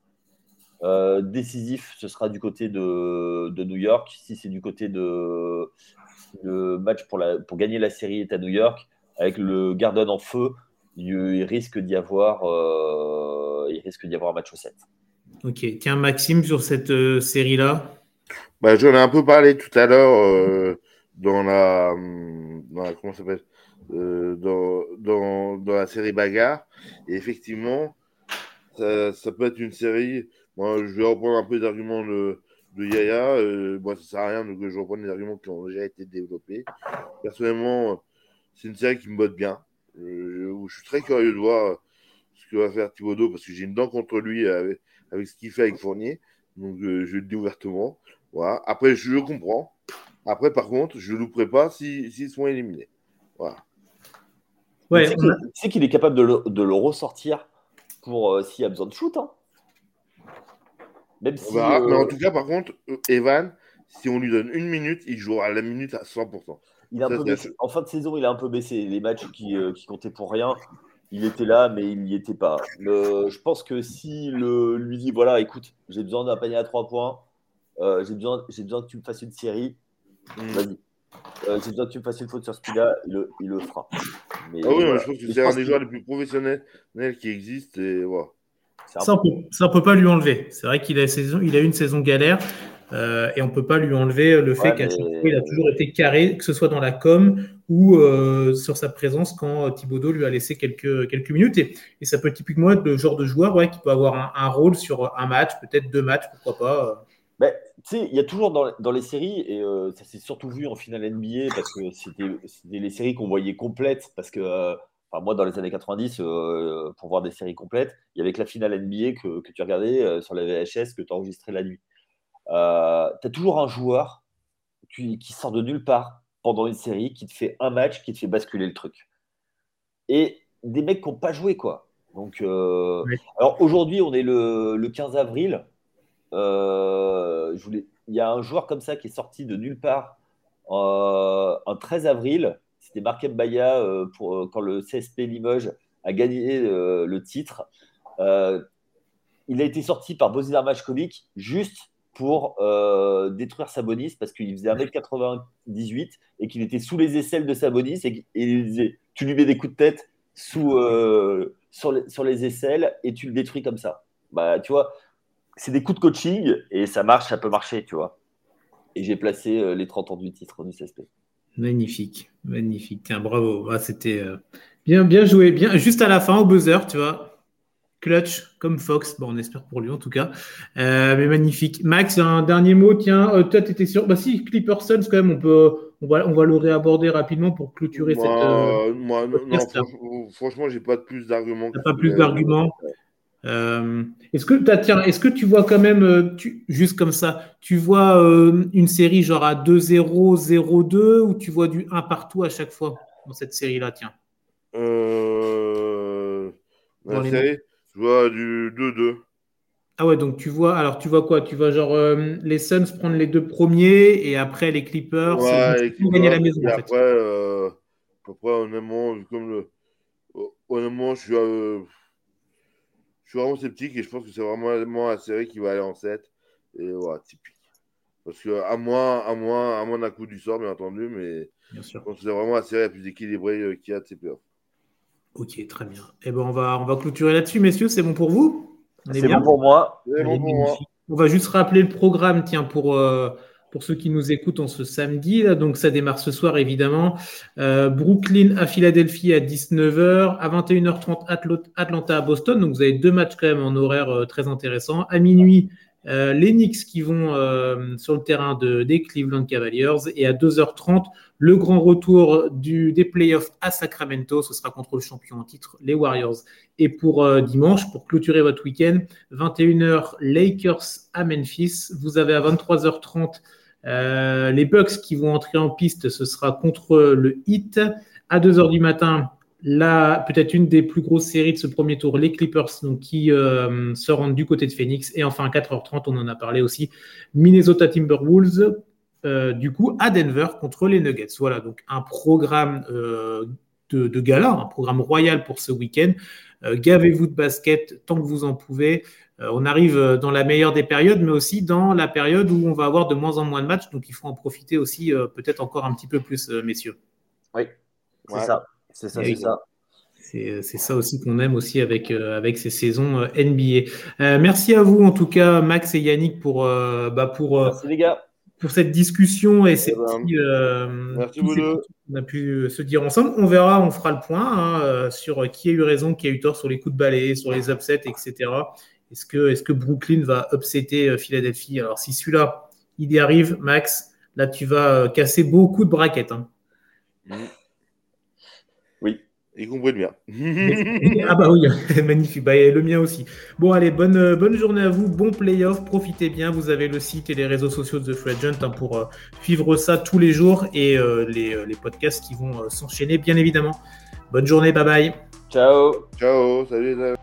euh, décisif, ce sera du côté de, de New York. Si c'est du côté de le match pour, la, pour gagner la série est à New York, avec le Garden en feu, il, risque d'y avoir, il risque d'y avoir un match 7. Ok. Tiens, Maxime, sur cette série-là, bah, J'en ai un peu parlé tout à l'heure euh, dans, la, dans la. Comment s'appelle euh, dans, dans, dans, la série Bagarre. Et effectivement, ça, peut être une série. Moi, je vais reprendre un peu d'arguments de, de Yaya. Euh, moi, ça sert à rien que je reprenne des arguments qui ont déjà été développés. Personnellement, c'est une série qui me botte bien. Je, je, suis très curieux de voir ce que va faire Thibaudot parce que j'ai une dent contre lui avec, avec ce qu'il fait avec Fournier. Donc, je le dis ouvertement. Voilà. Après, je le comprends. Après, par contre, je ne louperai pas s'ils si, sont éliminés. Voilà. Ouais, tu sais qu'il est capable de le, de le ressortir pour euh, s'il y a besoin de shoot. Hein. Même si, Mais en euh, tout cas, par contre, Evan, si on lui donne une minute, il jouera à la minute à 100%. Il a un peu En fin de saison, il a un peu baissé. Les matchs qui, qui comptaient pour rien, il était là, mais il n'y était pas. je pense que si le, lui dit voilà, écoute, j'ai besoin d'un panier à trois points, euh, j'ai besoin, besoin que tu me fasses une série, mm. vas-y. Euh, j'ai besoin que tu me fasses une faute sur ce là il le, il le fera. Mais, ah oui, je pense que c'est un des joueurs les plus professionnels qui existent. Et, voilà. Ça, on ne peut pas lui enlever. C'est vrai qu'il a, il a eu une saison galère. Euh, et on ne peut pas lui enlever le fait qu'à chaque fois, il a toujours été carré, que ce soit dans la com ou euh, sur sa présence quand Thibaudot lui a laissé quelques, quelques minutes. Et, et ça peut typiquement être le genre de joueur ouais, qui peut avoir un, un rôle sur un match, peut-être deux matchs, pourquoi pas. Ben, tu sais, il y a toujours dans, dans les séries, et euh, ça s'est surtout vu en finale NBA parce que c'était les séries qu'on voyait complètes. Parce que euh, enfin, moi, dans les années 90, euh, pour voir des séries complètes, il y avait que la finale NBA que, que tu regardais sur la VHS, que tu enregistrais la nuit. tu as toujours un joueur qui, qui, sort de nulle part pendant une série, qui te fait un match, qui te fait basculer le truc. Et des mecs qui n'ont pas joué, quoi. Donc, alors aujourd'hui, on est le, le 15 avril. Je voulais, il y a un joueur comme ça qui est sorti de nulle part un 13 avril. C'était Marc Baya pour quand le CSP Limoges a gagné le titre. il a été sorti par Bozidar Matchkovic juste pour euh, détruire Sabonis parce qu'il faisait 1m98 et qu'il était sous les aisselles de Sabonis et, il disait tu lui mets des coups de tête sous, euh, sur, les, sur, les, aisselles et tu le détruis comme ça. Bah, tu vois, c'est des coups de coaching et ça marche, ça peut marcher, tu vois. Et j'ai placé euh, les 30 ans du titre du CSP. Magnifique, magnifique. Tiens, bravo. Ah, C'était bien, bien joué. Bien, juste à la fin, au buzzer, tu vois clutch comme Fox. Bon, on espère pour lui en tout cas. Euh, mais magnifique. Max, un dernier mot. Tiens, euh, toi, tu étais sûr? Bah, si, Clipper Suns, quand même, on, peut, on, va, on va le réaborder rapidement pour clôturer cette. Euh, moi, non, franchement, j'ai pas plus d'arguments. Pas plus d'arguments? Est-ce que, tiens, est-ce que tu vois quand même, tu, juste comme ça, tu vois une série genre à 2-0, 0-2 ou tu vois du 1 partout à chaque fois dans cette série-là, tiens? Dans la série je vois du 2-2. Ah ouais, donc tu vois, alors tu vois quoi? Tu vois genre euh, les Suns prendre les deux premiers et après les Clippers, ouais, gagner la maison. En fait. Après, euh, après, honnêtement, comme le, honnêtement, je suis, euh, je suis vraiment sceptique et je pense que c'est vraiment la série qui va aller en 7. Et voilà, typique. Parce que à moins, à moins, à moins d'un coup du sort, bien entendu, mais bien sûr. je pense que c'est vraiment la série la plus équilibrée qu'il y a de ces playoffs. Ok, très bien. Eh ben, on va, on va clôturer là-dessus, messieurs. C'est bon pour vous? C'est bon pour moi. On va juste rappeler le programme, tiens, pour, euh, pour ceux qui nous écoutent en ce samedi. Donc, ça démarre ce soir, évidemment. Euh, Brooklyn à Philadelphie à 19h. À 21h30, Atlanta à Boston. Donc, vous avez deux matchs quand même en horaire euh, très intéressant. À minuit, les Knicks qui vont sur le terrain de, des Cleveland Cavaliers. Et à 2h30, le grand retour des playoffs à Sacramento, ce sera contre le champion en titre, les Warriors. Et pour euh, dimanche, pour clôturer votre week-end, 21h, Lakers à Memphis. Vous avez à 23h30 euh, les Bucks qui vont entrer en piste, ce sera contre le Heat. À 2h du matin, là, peut-être une des plus grosses séries de ce premier tour, les Clippers, donc, qui euh, se rendent du côté de Phoenix. Et enfin, à 4h30, on en a parlé aussi, Minnesota Timberwolves euh, du coup à Denver contre les Nuggets. Voilà, donc un programme euh, de, gala, un programme royal pour ce week-end. Gavez-vous de basket tant que vous en pouvez. On arrive dans la meilleure des périodes, mais aussi dans la période où on va avoir de moins en moins de matchs, donc il faut en profiter aussi peut-être encore un petit peu plus, messieurs. Oui, c'est ça. C'est ça, c'est ça. C'est ça aussi qu'on aime aussi avec, avec ces saisons NBA. merci à vous en tout cas, Max et Yannick, pour, bah pour, merci les gars pour cette discussion et ces petits, euh, on a pu se dire ensemble. On verra, on fera le point hein, euh, sur qui a eu raison, qui a eu tort sur les coups de balai, sur les upsets, etc. Est-ce que, est que Brooklyn va upsetter euh, Philadelphie? Alors, si celui-là, il y arrive, Max, là, tu vas casser beaucoup de braquettes. Hein. Mm. Y compris le mien. ah bah oui, magnifique. Bah, le mien aussi. Bon, allez, bonne, bonne journée à vous. Bon playoff. Profitez bien. Vous avez le site et les réseaux sociaux de The Free hein, pour euh, suivre ça tous les jours et euh, les, euh, les, podcasts qui vont s'enchaîner, bien évidemment. Bonne journée. Bye bye. Ciao. Ciao. Salut.